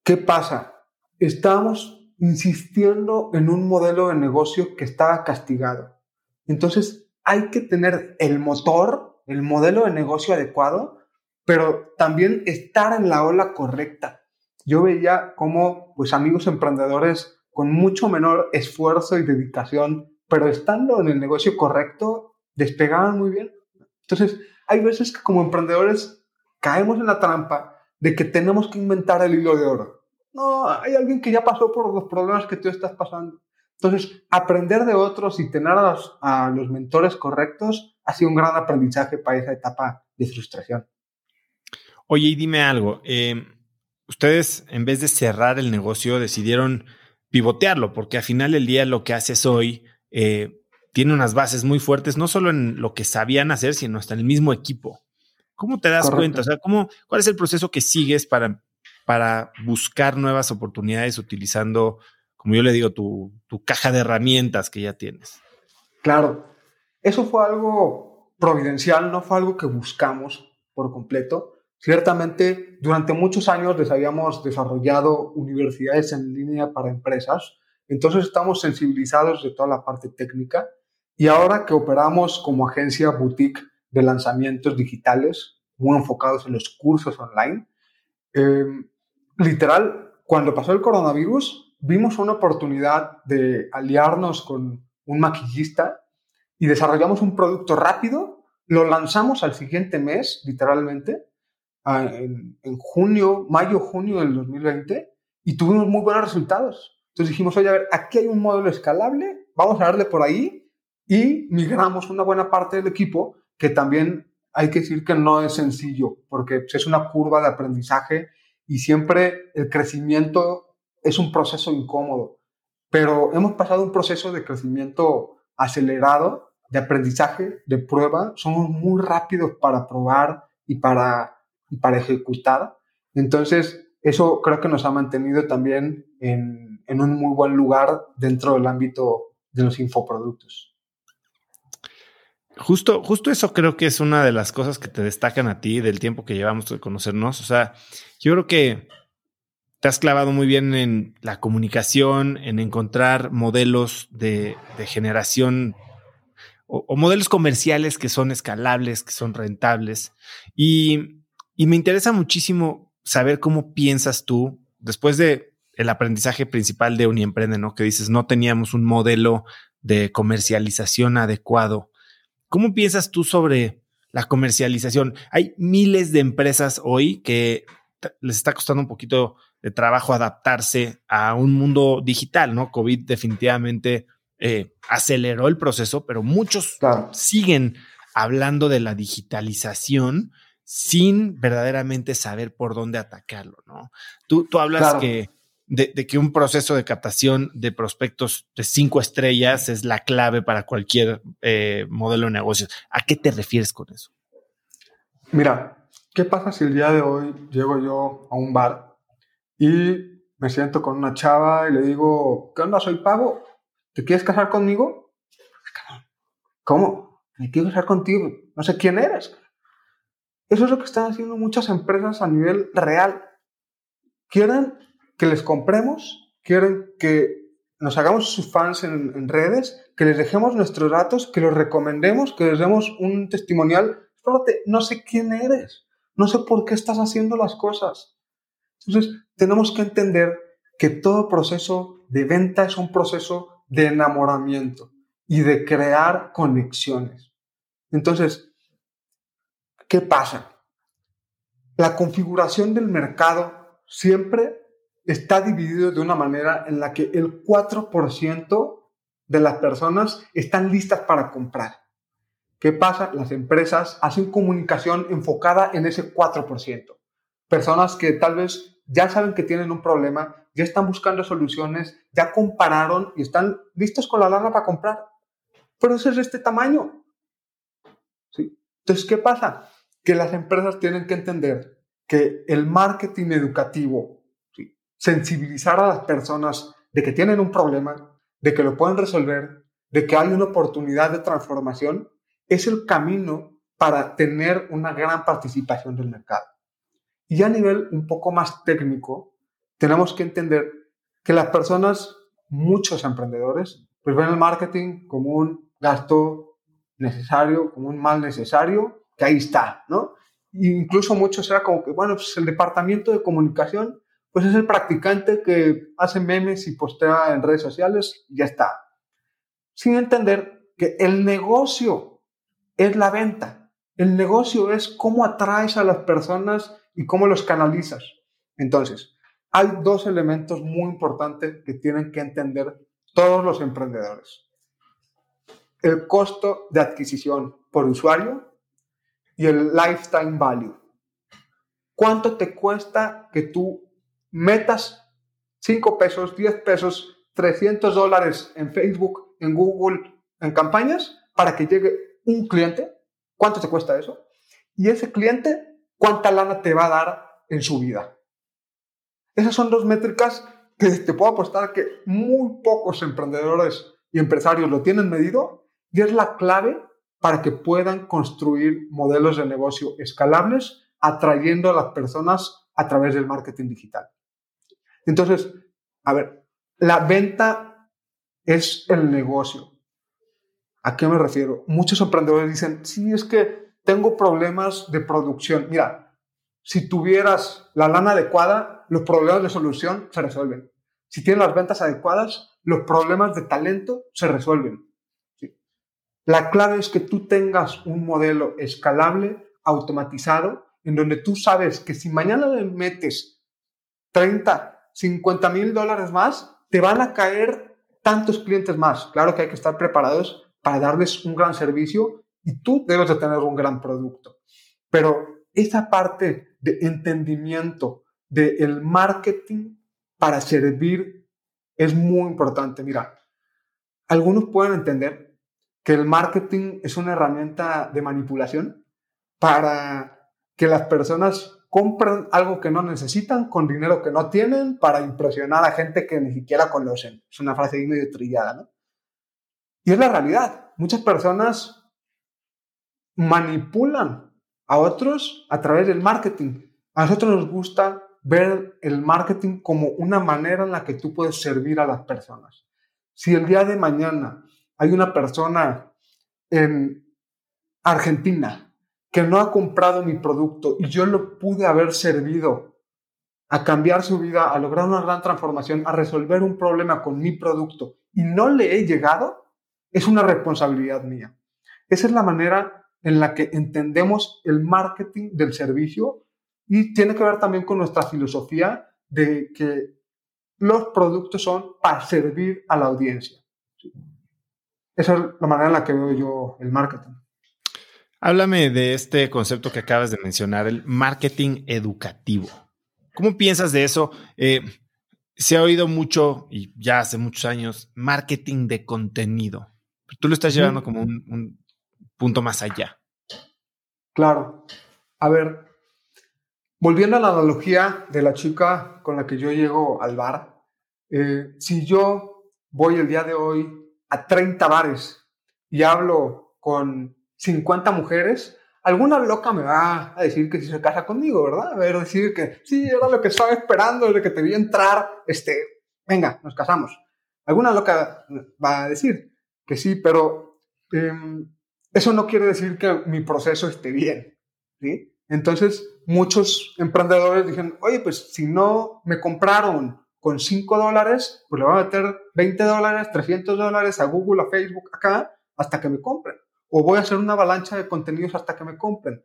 ¿Qué pasa? Estamos insistiendo en un modelo de negocio que estaba castigado. Entonces, hay que tener el motor, el modelo de negocio adecuado, pero también estar en la ola correcta. Yo veía cómo, pues, amigos emprendedores con mucho menor esfuerzo y dedicación pero estando en el negocio correcto, despegaban muy bien. Entonces, hay veces que como emprendedores caemos en la trampa de que tenemos que inventar el hilo de oro. No, hay alguien que ya pasó por los problemas que tú estás pasando. Entonces, aprender de otros y tener a los, mentores correctos ha sido un gran aprendizaje para esa etapa de frustración. Oye, y dime algo. Eh, ustedes, en vez de cerrar el negocio, decidieron pivotearlo, porque al final del día lo que haces hoy eh, tiene unas bases muy fuertes, no solo en lo que sabían hacer, sino hasta en el mismo equipo. ¿Cómo te das cuenta? O sea, ¿cómo, ¿cuál es el proceso que sigues para, para buscar nuevas oportunidades utilizando, como yo le digo, tu, tu caja de herramientas que ya tienes? Claro, eso fue algo providencial, no fue algo que buscamos por completo. Ciertamente, durante muchos años les habíamos desarrollado universidades en línea para empresas, entonces estamos sensibilizados de toda la parte técnica. Y ahora que operamos como agencia boutique de lanzamientos digitales, muy enfocados en los cursos online, em, literal, cuando pasó el coronavirus, vimos una oportunidad de aliarnos con un maquillista y desarrollamos un producto rápido, lo lanzamos al siguiente mes, literalmente, en, en junio, mayo, junio del 2020, y tuvimos muy buenos resultados. Entonces dijimos, oye, a ver, aquí hay un modelo escalable, vamos a darle por ahí y migramos una buena parte del equipo que también hay que decir que no es sencillo porque es una curva de aprendizaje y siempre el crecimiento es un proceso incómodo. pero hemos pasado un proceso de crecimiento acelerado, de aprendizaje, de prueba. Somos muy rápidos para probar y para, para ejecutar. Entonces, eso creo que nos ha mantenido también en, un muy buen lugar dentro del ámbito de los infoproductos. Justo, justo eso creo que es una de las cosas que te destacan a ti del tiempo que llevamos de conocernos. O sea, yo creo que te has clavado muy bien en la comunicación, en encontrar modelos de, generación o, modelos comerciales que son escalables, que son rentables. Y, y me interesa muchísimo saber cómo piensas tú, después de el aprendizaje principal de Uniemprende, ¿no? Que dices, no teníamos un modelo de comercialización adecuado ¿Cómo piensas tú sobre la comercialización? Hay miles de empresas hoy que les está costando un poquito de trabajo adaptarse a un mundo digital, ¿no? COVID definitivamente eh, aceleró el proceso, pero muchos siguen hablando de la digitalización sin verdaderamente saber por dónde atacarlo, ¿no? Tú, tú hablas que de, que un proceso de captación de prospectos de cinco estrellas es la clave para cualquier eh, modelo de negocios. ¿A qué te refieres con eso? Mira, ¿qué pasa si el día de hoy llego yo a un bar y me siento con una chava y le digo, ¿qué onda? Soy Pavo, ¿te quieres casar conmigo? ¿Cómo? Me quiero casar contigo, no sé quién eres. Eso es lo que están haciendo muchas empresas a nivel real. Quieren que les compremos, quieren que nos hagamos sus fans en, redes, que les dejemos nuestros datos, que los recomendemos, que les demos un testimonial. Espérate, no sé quién eres, no sé por qué estás haciendo las cosas. Entonces, tenemos que entender que todo proceso de venta es un proceso de enamoramiento y de crear conexiones. Entonces, ¿qué pasa? La configuración del mercado siempre está dividido de una manera en la que el 4% de las personas están listas para comprar. ¿Qué pasa? Las empresas hacen comunicación enfocada en ese 4%. Personas que tal vez ya saben que tienen un problema, ya están buscando soluciones, ya compararon y están listos con la lana para comprar. Pero eso es este tamaño. ¿Sí? Entonces, ¿qué pasa? Que las empresas tienen que entender que el marketing educativo sensibilizar a las personas de que tienen un problema, de que lo pueden resolver, de que hay una oportunidad de transformación, es el camino para tener una gran participación del mercado. Y a nivel un poco más técnico, tenemos que entender que las personas, muchos emprendedores, pues ven el marketing como un gasto necesario, como un mal necesario, ahí está, ¿no? Incluso muchos era como que, bueno, pues el departamento de comunicación pues es el practicante que hace memes y postea en redes sociales ya está. Sin entender que el negocio es la venta. El negocio es cómo atraes a las personas y cómo los canalizas. Entonces, hay dos elementos muy importantes que tienen que entender todos los emprendedores. El costo de adquisición por usuario y el lifetime value. ¿Cuánto te cuesta que tú metas 5 pesos, 10 pesos, 300 dólares en Facebook, en Google, en campañas para que llegue un cliente. ¿Cuánto te cuesta eso? Y ese cliente, ¿cuánta lana te va a dar en su vida? Esas son dos métricas que te puedo apostar que muy pocos emprendedores y empresarios lo tienen medido y es la clave para que puedan construir modelos de negocio escalables atrayendo a las personas a través del marketing digital. Entonces, a ver, la venta es el negocio. ¿A qué me refiero? Muchos emprendedores dicen, sí, es que tengo problemas de producción. Mira, si tuvieras la lana adecuada, los problemas de solución se resuelven. Si tienes las ventas adecuadas, los problemas de talento se resuelven. La clave es que tú tengas un modelo escalable, automatizado, en donde tú sabes que si mañana le metes 30, 50 mil dólares más, te van a caer tantos clientes más. Claro que hay que estar preparados para darles un gran servicio y tú debes de tener un gran producto. Pero esa parte de entendimiento del marketing para servir es muy importante. Mira, algunos pueden entender que el marketing es una herramienta de manipulación para que las personas compren algo que no necesitan con dinero que no tienen para impresionar a gente que ni siquiera conocen. Es una frase medio trillada, ¿no? Y es la realidad. Muchas personas manipulan a otros a través del marketing. A nosotros nos gusta ver el marketing como una manera en la que tú puedes servir a las personas. Si el día de mañana hay una persona en Argentina que no ha comprado mi producto y yo lo pude haber servido a cambiar su vida, a lograr una gran transformación, a resolver un problema con mi producto y no le he llegado, es una responsabilidad mía. Esa es la manera en la que entendemos el marketing del servicio y tiene que ver también con nuestra filosofía de que los productos son para servir a la audiencia. Esa es la manera en la que veo yo el marketing. Háblame de este concepto que acabas de mencionar, el marketing educativo. ¿Cómo piensas de eso? Eh, se ha oído mucho, y ya hace muchos años, marketing de contenido. Tú lo estás llevando como un punto más allá. Claro. A ver, volviendo a la analogía de la chica con la que yo llego al bar, eh, si yo voy el día de hoy a 30 bares y hablo con 50 mujeres, alguna loca me va a decir que si se casa conmigo, ¿verdad? A ver, decir que sí, era lo que estaba esperando desde que te vi entrar, este, venga, nos casamos. Alguna loca va a decir que sí, pero em, eso no quiere decir que mi proceso esté bien, ¿sí? Entonces, muchos emprendedores dijeron, oye, pues si no me compraron con 5 dólares, pues le voy a meter 20 dólares, 300 dólares a Google, a Facebook, acá, hasta que me compren. O voy a hacer una avalancha de contenidos hasta que me compren.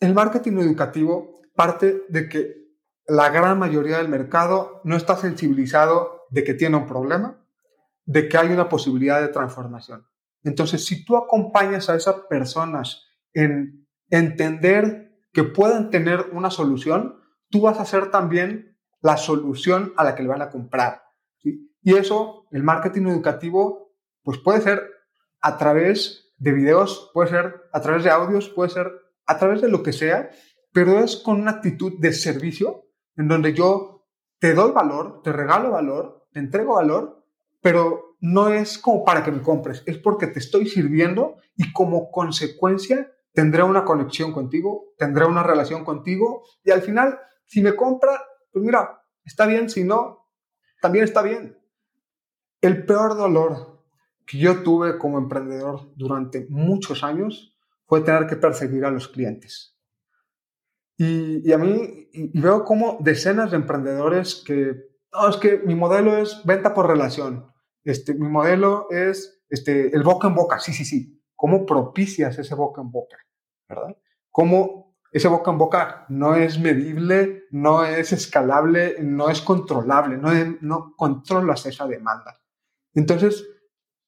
El marketing educativo parte de que la gran mayoría del mercado no está sensibilizado de que tiene un problema, de que hay una posibilidad de transformación. Entonces, si tú acompañas a esas personas en entender que pueden tener una solución, tú vas a ser también la solución a la que le van a comprar. Y eso, el marketing educativo, pues puede ser a través de videos, puede ser a través de audios, puede ser a través de lo que sea, pero es con una actitud de servicio en donde yo te doy valor, te regalo valor, te entrego valor, pero no es como para que me compres, es porque te estoy sirviendo y como consecuencia tendré una conexión contigo, tendré una relación contigo y al final, si me compra, pues mira, está bien, si no, también está bien. El peor dolor que yo tuve como emprendedor durante muchos años fue tener que perseguir a los clientes. Y, a mí, veo como decenas de emprendedores que, no, es que mi modelo es venta por relación este, mi modelo es este, el boca en boca, sí, sí, sí. ¿Cómo propicias ese boca en boca? ¿Verdad? ¿Cómo ese boca en boca no es medible, no es escalable, no es controlable, no, no controlas esa demanda? Entonces,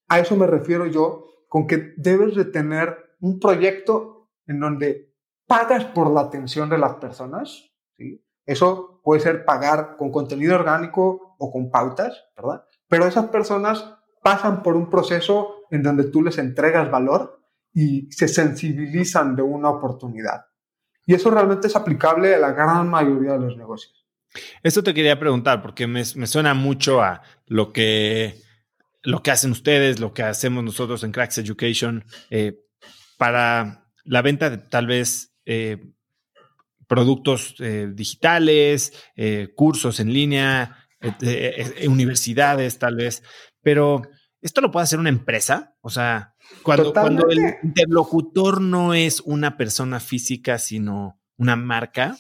a eso me refiero yo con que debes de tener un proyecto en donde pagas por la atención de las personas, ¿sí? Eso puede ser pagar con contenido orgánico o con pautas, ¿verdad? Pero esas personas pasan por un proceso en donde tú les entregas valor y se sensibilizan de una oportunidad. Y eso realmente es aplicable a la gran mayoría de los negocios. Esto te quería preguntar porque me, suena mucho a lo que, lo que hacen ustedes, lo que hacemos nosotros en Cracks Education eh, para la venta de tal vez eh, productos eh, digitales, cursos en línea, universidades tal vez, pero esto lo puede hacer una empresa, o sea, cuando, cuando el interlocutor no es una persona física, sino una marca.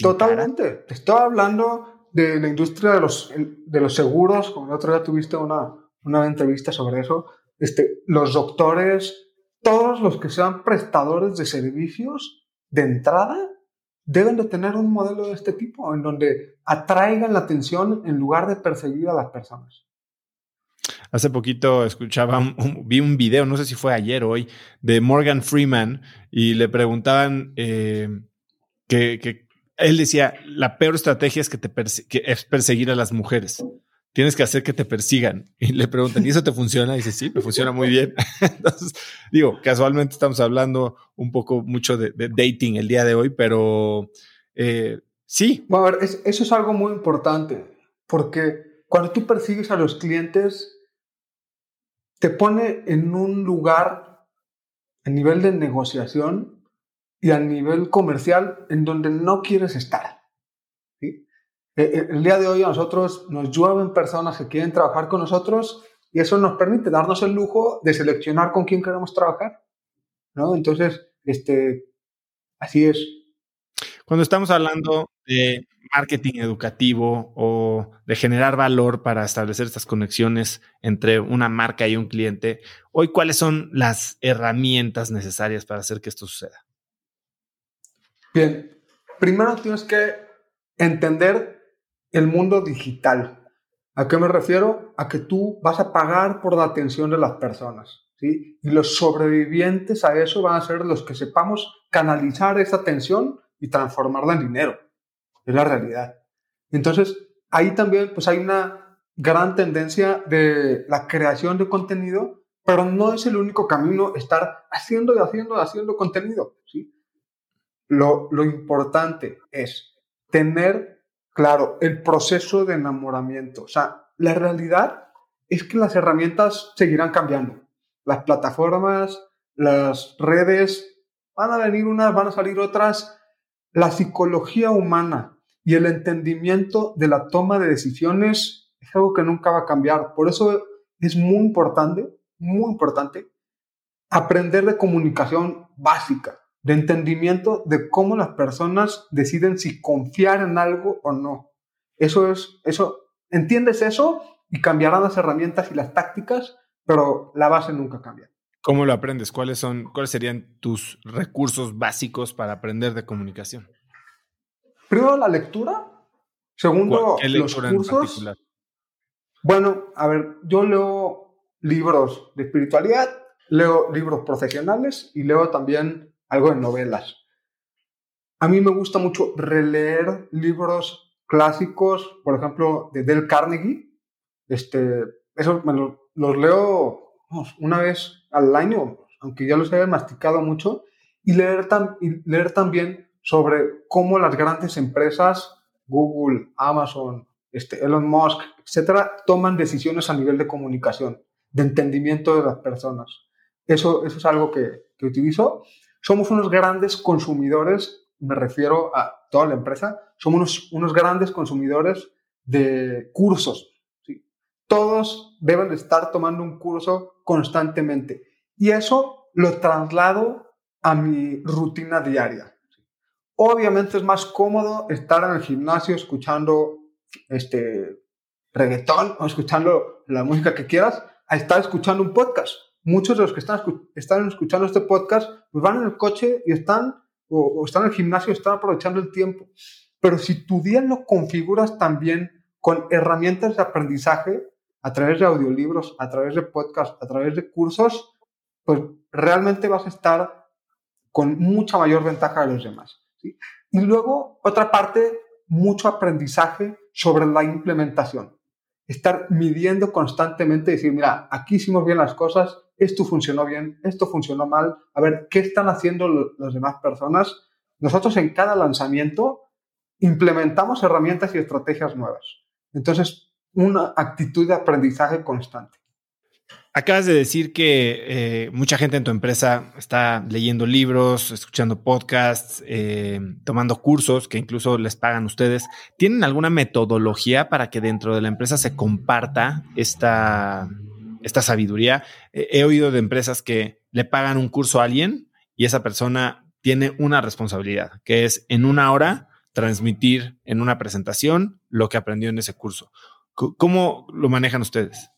Totalmente. Te estoy hablando de la industria de los, de los seguros, como el otro día tuviste una, una entrevista sobre eso, este, los doctores, todos los que sean prestadores de servicios de entrada deben de tener un modelo de este tipo, en donde atraigan la atención en lugar de perseguir a las personas. Hace poquito escuchaba, vi un video, no sé si fue ayer o hoy, de Morgan Freeman y le preguntaban eh, que, él decía, la peor estrategia es que te es perseguir a las mujeres. Tienes que hacer que te persigan. Y le preguntan, ¿y eso te funciona? Y dice, sí, me funciona muy bien. Entonces, digo, casualmente estamos hablando un poco mucho de, dating el día de hoy, pero eh, sí. Bueno, a ver, eso es algo muy importante, porque cuando tú persigues a los clientes, te pone en un lugar a nivel de negociación y a nivel comercial en donde no quieres estar. ¿sí? E, e, el día de hoy a nosotros nos llueven personas que quieren trabajar con nosotros y eso nos permite darnos el lujo de seleccionar con quién queremos trabajar. ¿no? Entonces, este, así es. Cuando estamos hablando de marketing educativo o de generar valor para establecer estas conexiones entre una marca y un cliente, hoy, ¿cuáles son las herramientas necesarias para hacer que esto suceda? Bien, primero tienes que entender el mundo digital. ¿A qué me refiero? A que tú vas a pagar por la atención de las personas. ¿sí? Y los sobrevivientes a eso van a ser los que sepamos canalizar esa atención y transformarla en dinero. Es la realidad. Entonces, ahí también pues hay una gran tendencia de la creación de contenido, pero no es el único camino estar haciendo y haciendo y haciendo contenido. ¿sí? Lo, importante es tener claro el proceso de enamoramiento. O sea, la realidad es que las herramientas seguirán cambiando. Las plataformas, las redes, van a venir unas, van a salir otras. La psicología humana y el entendimiento de la toma de decisiones es algo que nunca va a cambiar. Por eso es muy importante, muy importante, aprender de comunicación básica de entendimiento de cómo las personas deciden si confiar en algo o no. Eso es, eso, entiendes eso y cambiarán las herramientas y las tácticas, pero la base nunca cambia. ¿Cómo lo aprendes? ¿Cuáles son, cuáles serían tus recursos básicos para aprender de comunicación? Primero la lectura, segundo los cursos. Bueno, a ver, yo leo libros de espiritualidad, leo libros profesionales y leo también algo de novelas. A mí me gusta mucho releer libros clásicos, por ejemplo, de Del Carnegie. Este, eso me los leo una vez al año, aunque ya los haya masticado mucho, y leer, y leer también sobre cómo las grandes empresas, Google, Amazon, este, Elon Musk, etcétera, toman decisiones a nivel de comunicación, de entendimiento de las personas. Eso, eso es algo que, que utilizo somos unos grandes consumidores, me refiero a toda la empresa, somos unos, grandes consumidores de cursos. Todos deben de estar tomando un curso constantemente. Y eso lo traslado a mi rutina diaria. Obviamente es más cómodo estar en el gimnasio escuchando este reggaetón o escuchando la música que quieras a estar escuchando un podcast muchos de los que están, están escuchando este podcast pues van en el coche y están, o, están en el gimnasio y están aprovechando el tiempo. Pero si tu día lo configuras también con herramientas de aprendizaje, a través de audiolibros, a través de podcasts, a través de cursos, pues realmente vas a estar con mucha mayor ventaja de los demás. Y luego, otra parte, mucho aprendizaje sobre la implementación. Estar midiendo constantemente y decir, mira, aquí hicimos bien las cosas, esto funcionó bien, esto funcionó mal, a ver, ¿qué están haciendo las demás personas? Nosotros en cada lanzamiento implementamos herramientas y estrategias nuevas. Entonces, una actitud de aprendizaje constante. Acabas de decir que eh, mucha gente en tu empresa está leyendo libros, escuchando podcasts, eh, tomando cursos que incluso les pagan ustedes. ¿Tienen alguna metodología para que dentro de la empresa se comparta esta, esta sabiduría. he oído de empresas que le pagan un curso a alguien y esa persona tiene una responsabilidad, que es en una hora transmitir en una presentación lo que aprendió en ese curso. ¿Cómo lo manejan ustedes?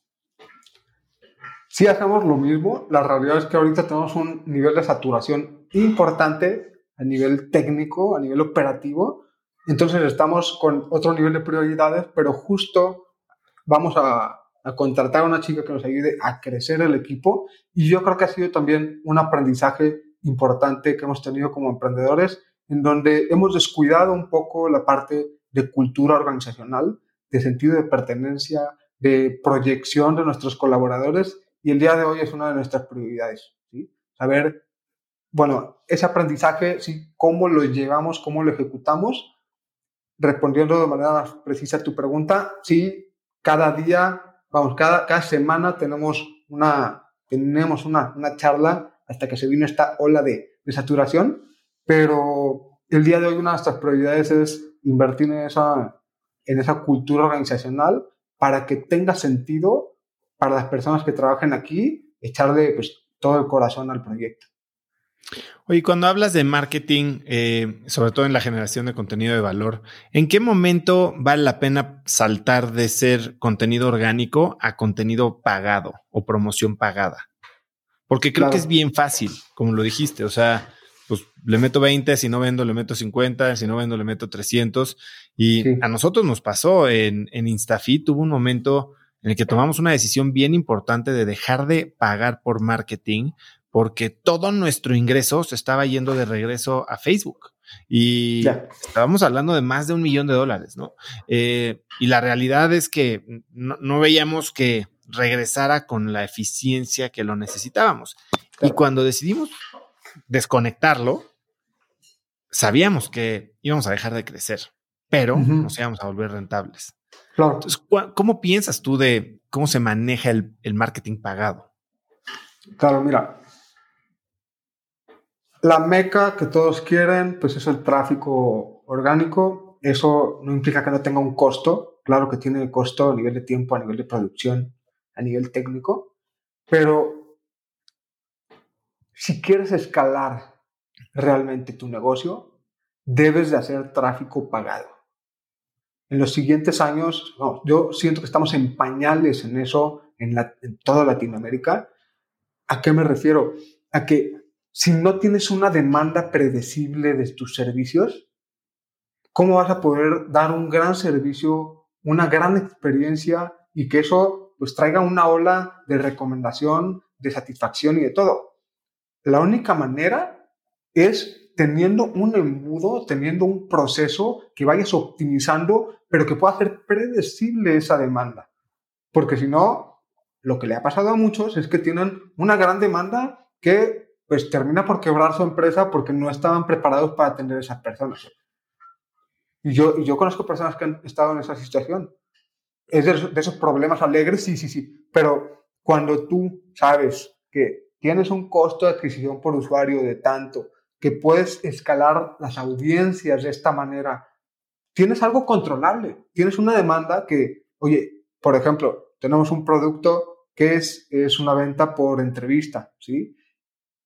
Sí hacemos lo mismo. La realidad es que ahorita tenemos un nivel de saturación importante a nivel técnico, a nivel operativo. Entonces estamos con otro nivel de prioridades, pero justo vamos a, a contratar a una chica que nos ayude a crecer el equipo. Y yo creo que ha sido también un aprendizaje importante que hemos tenido como emprendedores, en donde hemos descuidado un poco la parte de cultura organizacional, de sentido de pertenencia, de proyección de nuestros colaboradores y el día de hoy es una de nuestras prioridades. ¿sí? Saber, bueno, ese aprendizaje, ¿sí? cómo lo llevamos, cómo lo ejecutamos. Respondiendo de manera más precisa a tu pregunta, sí, cada día, vamos, cada, cada semana tenemos una, tenemos una, una charla hasta que se vino esta ola de, de saturación, pero el día de hoy una de nuestras prioridades es invertir en esa, en esa cultura organizacional para que tenga sentido para las personas que trabajen aquí, echarle pues, todo el corazón al proyecto. Oye, cuando hablas de marketing, eh, sobre todo en la generación de contenido de valor, ¿en qué momento vale la pena saltar de ser contenido orgánico a contenido pagado o promoción pagada? Porque creo que es bien fácil, como lo dijiste, o sea, pues le meto 20, si no vendo le meto 50, si no vendo le meto 300. Y a nosotros nos pasó en, en InstaFit, tuvo un momento en el que tomamos una decisión bien importante de dejar de pagar por marketing porque todo nuestro ingreso se estaba yendo de regreso a Facebook. Y estábamos hablando de más de un millón de dólares, ¿no? Eh, y la realidad es que no, veíamos que regresara con la eficiencia que lo necesitábamos. Y cuando decidimos desconectarlo, sabíamos que íbamos a dejar de crecer, pero nos íbamos a volver rentables. Claro. Entonces, ¿cómo piensas tú de cómo se maneja el, marketing pagado? Claro, mira. La meca que todos quieren, pues es el tráfico orgánico. Eso no implica que no tenga un costo. Claro que tiene costo a nivel de tiempo, a nivel de producción, a nivel técnico. Pero si quieres escalar realmente tu negocio, debes de hacer tráfico pagado en los siguientes años, yo siento que estamos en pañales en eso en, toda Latinoamérica. ¿A qué me refiero? A que si no tienes una demanda predecible de tus servicios, ¿cómo vas a poder dar un gran servicio, una gran experiencia y que eso pues traiga una ola de recomendación, de satisfacción y de todo? La única manera es teniendo un embudo, teniendo un proceso que vayas optimizando, pero que pueda hacer predecible esa demanda. Porque si no, lo que le ha pasado a muchos es que tienen una gran demanda que pues termina por quebrar su empresa porque no estaban preparados para atender a esas personas. Y yo, yo conozco personas que han estado en esa situación. Es de esos problemas alegres, sí, sí, sí. Pero cuando tú sabes que tienes un costo de adquisición por usuario de tanto, que puedes escalar las audiencias de esta manera. Tienes algo controlable, tienes una demanda que, oye, por ejemplo, tenemos un producto que es, es una venta por entrevista, ¿sí?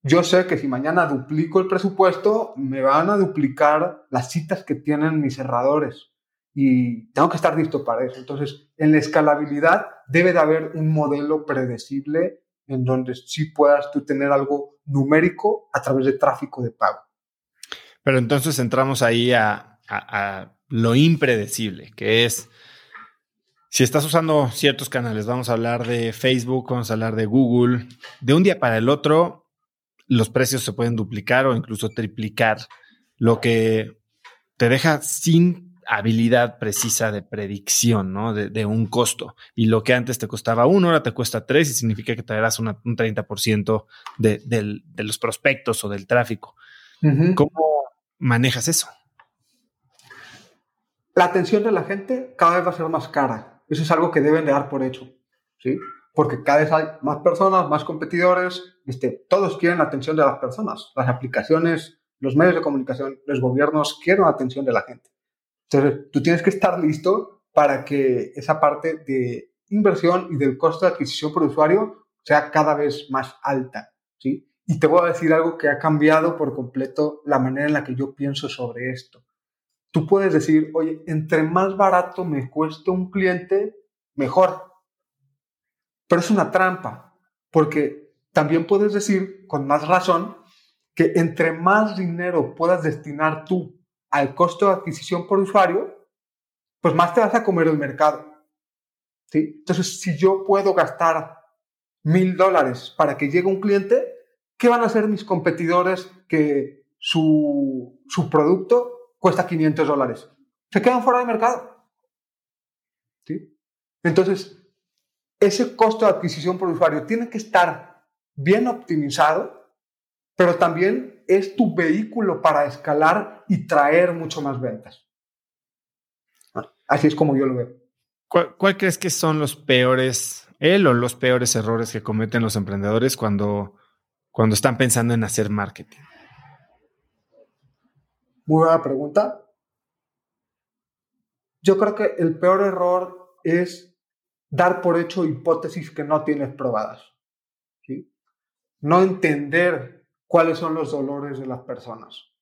Yo sé que si mañana duplico el presupuesto, me van a duplicar las citas que tienen mis cerradores y tengo que estar listo para eso. Entonces, en la escalabilidad debe de haber un modelo predecible en donde sí puedas tú tener algo numérico a través de tráfico de pago. Pero entonces entramos ahí a, lo impredecible, que es, si estás usando ciertos canales, vamos a hablar de Facebook, vamos a hablar de Google, de un día para el otro, los precios se pueden duplicar o incluso triplicar, lo que te deja sin habilidad precisa de predicción, ¿no? De, un costo. Y lo que antes te costaba uno, ahora te cuesta tres y significa que te darás un 30% de, de, los prospectos o del tráfico. ¿Cómo manejas eso? La atención de la gente cada vez va a ser más cara. Eso es algo que deben de dar por hecho, ¿sí? Porque cada vez hay más personas, más competidores, este, todos quieren la atención de las personas. Las aplicaciones, los medios de comunicación, los gobiernos quieren la atención de la gente. Entonces, tú tienes que estar listo para que esa parte de inversión y del costo de adquisición por usuario sea cada vez más alta, ¿sí? Y te voy a decir algo que ha cambiado por completo la manera en la que yo pienso sobre esto. Tú puedes decir, oye, entre más barato me cueste un cliente, mejor. Pero es una trampa, porque también puedes decir, con más razón, que entre más dinero puedas destinar tú al costo de adquisición por usuario, pues más te vas a comer el mercado. ¿sí? Entonces, si yo puedo gastar mil dólares para que llegue un cliente, ¿qué van a hacer mis competidores que su, su producto cuesta 500 dólares. Se quedan fuera de mercado. ¿Sí? Entonces, ese costo de adquisición por usuario tiene que estar bien optimizado, pero también es tu vehículo para escalar y traer mucho más ventas. Así es como yo lo veo. ¿Cuál, crees que son los peores, él o los peores errores que cometen los emprendedores cuando, cuando están pensando en hacer marketing? Muy buena pregunta. Yo creo que el peor error es dar por hecho hipótesis que no tienes probadas. ¿sí? No entender cuáles son los dolores de las personas.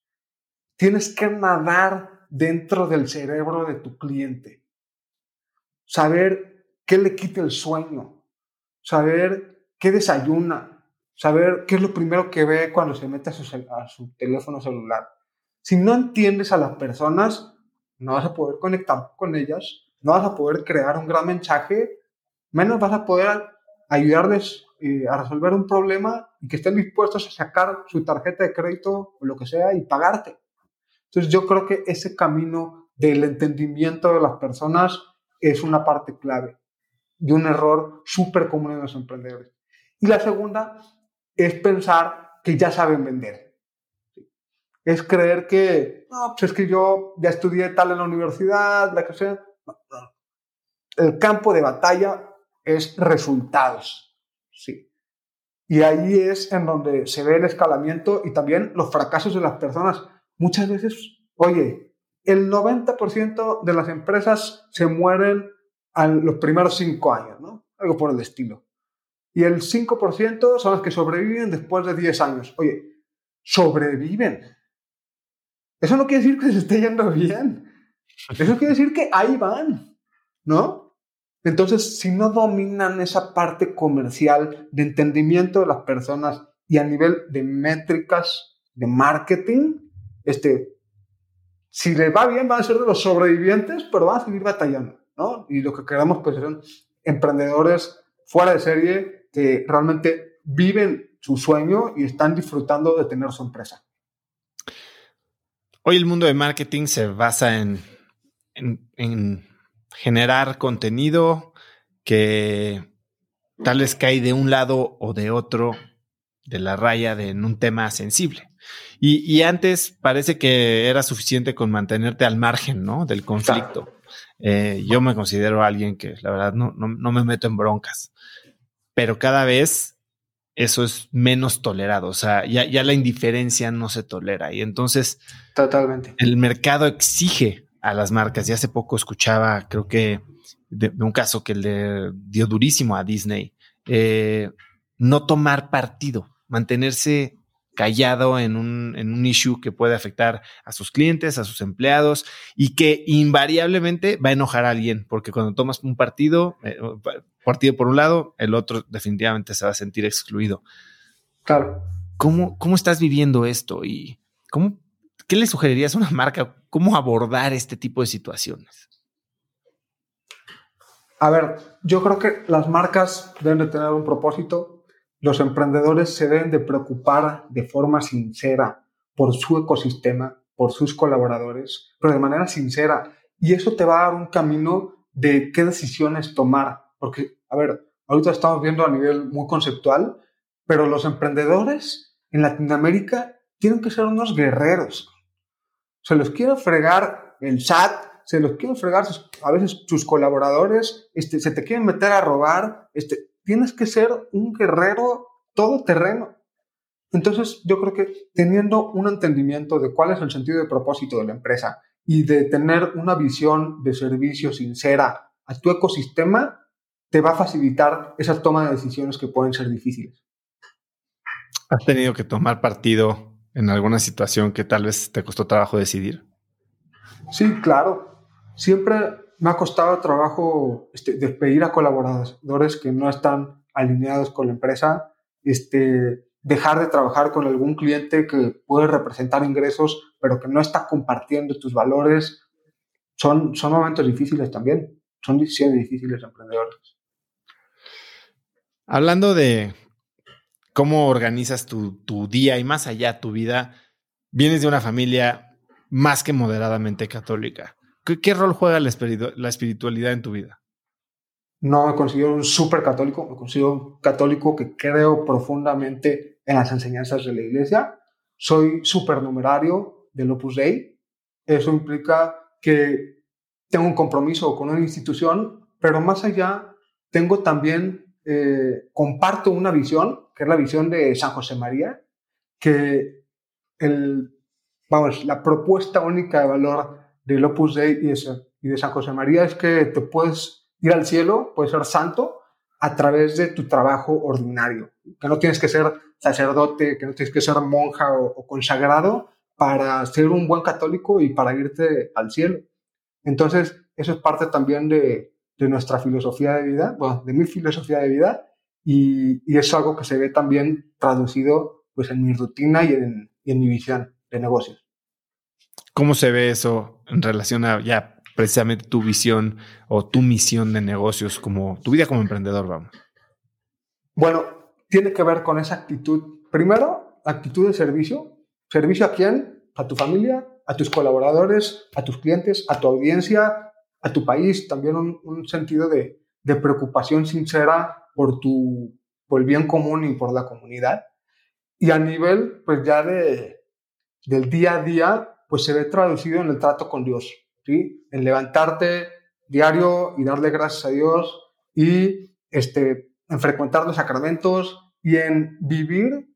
Tienes que nadar dentro del cerebro de tu cliente. Saber qué le quita el sueño. Saber qué desayuna. Saber qué es lo primero que ve cuando se mete a su, teléfono celular. Si no entiendes a las personas, no vas a poder conectar con ellas, no vas a poder crear un gran mensaje, menos vas a poder ayudarles eh, a resolver un problema y que estén dispuestos a sacar su tarjeta de crédito o lo que sea y pagarte. Entonces yo creo que ese camino del entendimiento de las personas es una parte clave y un error súper común en los emprendedores. Y la segunda es pensar que ya saben vender. Es creer que, no, pues es que yo ya estudié tal en la universidad, la que sea. El campo de batalla es resultados. Sí. Y ahí es en donde se ve el escalamiento y también los fracasos de las personas. Muchas veces, oye, el 90% de las empresas se mueren en los primeros cinco años, ¿no? Algo por el estilo. Y el 5% son los que sobreviven después de 10 años. Oye, sobreviven. Eso no quiere decir que se esté yendo bien. Eso quiere decir que ahí van, ¿no? Entonces, si no dominan esa parte comercial de entendimiento de las personas y a nivel de métricas de marketing, este, si les va bien, van a ser de los sobrevivientes, pero van a seguir batallando, ¿no? Y lo que queremos, pues, son emprendedores fuera de serie que realmente viven su sueño y están disfrutando de tener su empresa. Hoy el mundo de marketing se basa en, en generar contenido que tal vez cae de un lado o de otro de la raya de, en un tema sensible. Y, antes parece que era suficiente con mantenerte al margen ¿no? del conflicto. Eh, yo me considero alguien que la verdad no, no, me meto en broncas, pero cada vez eso es menos tolerado. O sea, ya, ya la indiferencia no se tolera. Y entonces, totalmente. El mercado exige a las marcas. Y hace poco escuchaba, creo que de, un caso que le dio durísimo a Disney, eh, no tomar partido, mantenerse callado en un, en un issue que puede afectar a sus clientes, a sus empleados y que invariablemente va a enojar a alguien, porque cuando tomas un partido, eh, partido por un lado, el otro definitivamente se va a sentir excluido. Claro. ¿Cómo, cómo estás viviendo esto y cómo ¿qué le sugerirías a una marca? ¿Cómo abordar este tipo de situaciones? A ver, yo creo que las marcas deben de tener un propósito. Los emprendedores se deben de preocupar de forma sincera por su ecosistema, por sus colaboradores, pero de manera sincera. Y eso te va a dar un camino de qué decisiones tomar. Porque, a ver, ahorita estamos viendo a nivel muy conceptual, pero los emprendedores en Latinoamérica tienen que ser unos guerreros se los quiere fregar el SAT, se los quieren fregar a veces sus colaboradores, este, se te quieren meter a robar, este, tienes que ser un guerrero todoterreno. Entonces, yo creo que teniendo un entendimiento de cuál es el sentido de propósito de la empresa y de tener una visión de servicio sincera a tu ecosistema, te va a facilitar esa toma de decisiones que pueden ser difíciles. ¿Has tenido que tomar partido en alguna situación que tal vez te costó trabajo decidir? Sí, claro. Siempre me ha costado trabajo este, despedir a colaboradores que no están alineados con la empresa, este, dejar de trabajar con algún cliente que puede representar ingresos, pero que no está compartiendo tus valores. Son, son momentos difíciles también. Son decisiones difíciles emprendedores. Hablando de cómo organizas tu, día y más allá tu vida, vienes de una familia más que moderadamente católica. ¿Qué, rol juega la, espiritualidad en tu vida? No me considero un súper católico, me considero un católico que creo profundamente en las enseñanzas de la iglesia. Soy supernumerario del Opus Dei. Eso implica que tengo un compromiso con una institución, pero más allá tengo también, eh, comparto una visión, que es la visión de San José María, que el, vamos, la propuesta única de valor del Opus Dei y de, y de San José María es que te puedes ir al cielo, puedes ser santo a través de tu trabajo ordinario, que no tienes que ser sacerdote, que no tienes que ser monja o, consagrado para ser un buen católico y para irte al cielo. Entonces, eso es parte también de, de nuestra filosofía de vida, bueno, de mi filosofía de vida, y, y, es algo que se ve también traducido pues, en mi rutina y en, y en mi visión de negocios. ¿Cómo se ve eso en relación a ya precisamente tu visión o tu misión de negocios, como tu vida como emprendedor, vamos? Bueno, tiene que ver con esa actitud. Primero, actitud de servicio. ¿Servicio a quién? A tu familia, a tus colaboradores, a tus clientes, a tu audiencia, a tu país. También un, sentido de, de, preocupación sincera por, tu, por el bien común y por la comunidad. Y a nivel, pues ya de, del día a día, pues se ve traducido en el trato con Dios, ¿sí? En levantarte diario y darle gracias a Dios y este, en frecuentar los sacramentos y en vivir,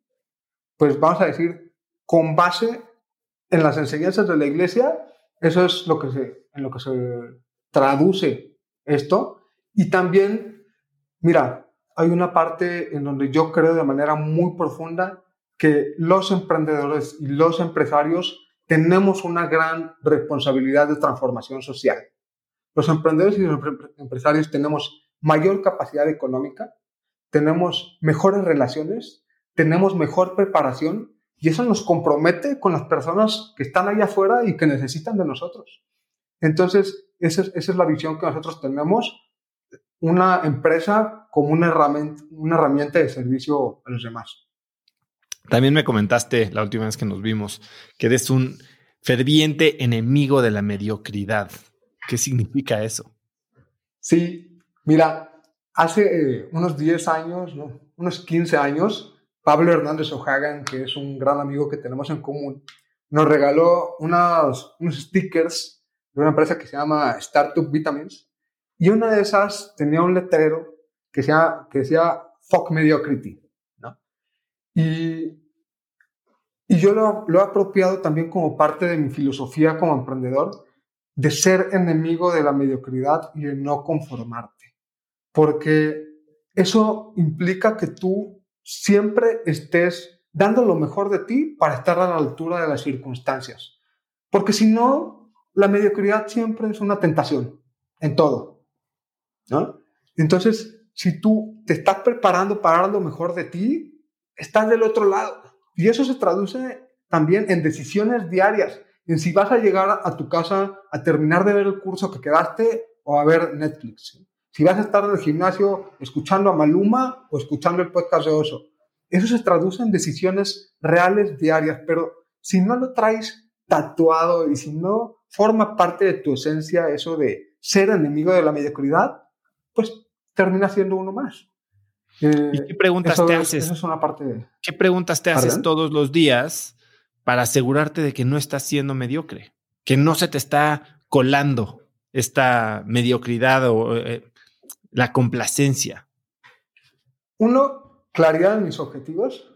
pues vamos a decir, con base en las enseñanzas de la iglesia, eso es lo que se, en lo que se traduce esto. Y también, mira, hay una parte en donde yo creo de manera muy profunda que los emprendedores y los empresarios tenemos una gran responsabilidad de transformación social. Los emprendedores y los empresarios tenemos mayor capacidad económica, tenemos mejores relaciones, tenemos mejor preparación y eso nos compromete con las personas que están allá afuera y que necesitan de nosotros. Entonces, esa es, esa es la visión que nosotros tenemos, una empresa como una herramienta, una herramienta de servicio a los demás. También me comentaste la última vez que nos vimos que eres un ferviente enemigo de la mediocridad. ¿Qué significa eso? Sí, mira, hace eh, unos 10 años, ¿no? unos 15 años, Pablo Hernández O'Hagan, que es un gran amigo que tenemos en común, nos regaló unos, unos stickers de una empresa que se llama Startup Vitamins. Y una de esas tenía un letrero que, sea, que decía Fuck Mediocrity. Y, y yo lo, lo he apropiado también como parte de mi filosofía como emprendedor, de ser enemigo de la mediocridad y de no conformarte. Porque eso implica que tú siempre estés dando lo mejor de ti para estar a la altura de las circunstancias. Porque si no, la mediocridad siempre es una tentación en todo. ¿No? Entonces, si tú te estás preparando para dar lo mejor de ti, estás del otro lado. Y eso se traduce también en decisiones diarias, en si vas a llegar a tu casa a terminar de ver el curso que quedaste o a ver Netflix. Si vas a estar en el gimnasio escuchando a Maluma o escuchando el podcast de Oso. Eso se traduce en decisiones reales diarias, pero si no lo traes tatuado y si no forma parte de tu esencia eso de ser enemigo de la mediocridad, pues termina siendo uno más. Eh, ¿Y qué preguntas te haces? es una parte ¿Qué preguntas te haces todos los días para asegurarte de que no estás siendo mediocre? Que no se te está colando esta mediocridad o eh, la complacencia. Uno, claridad en mis objetivos.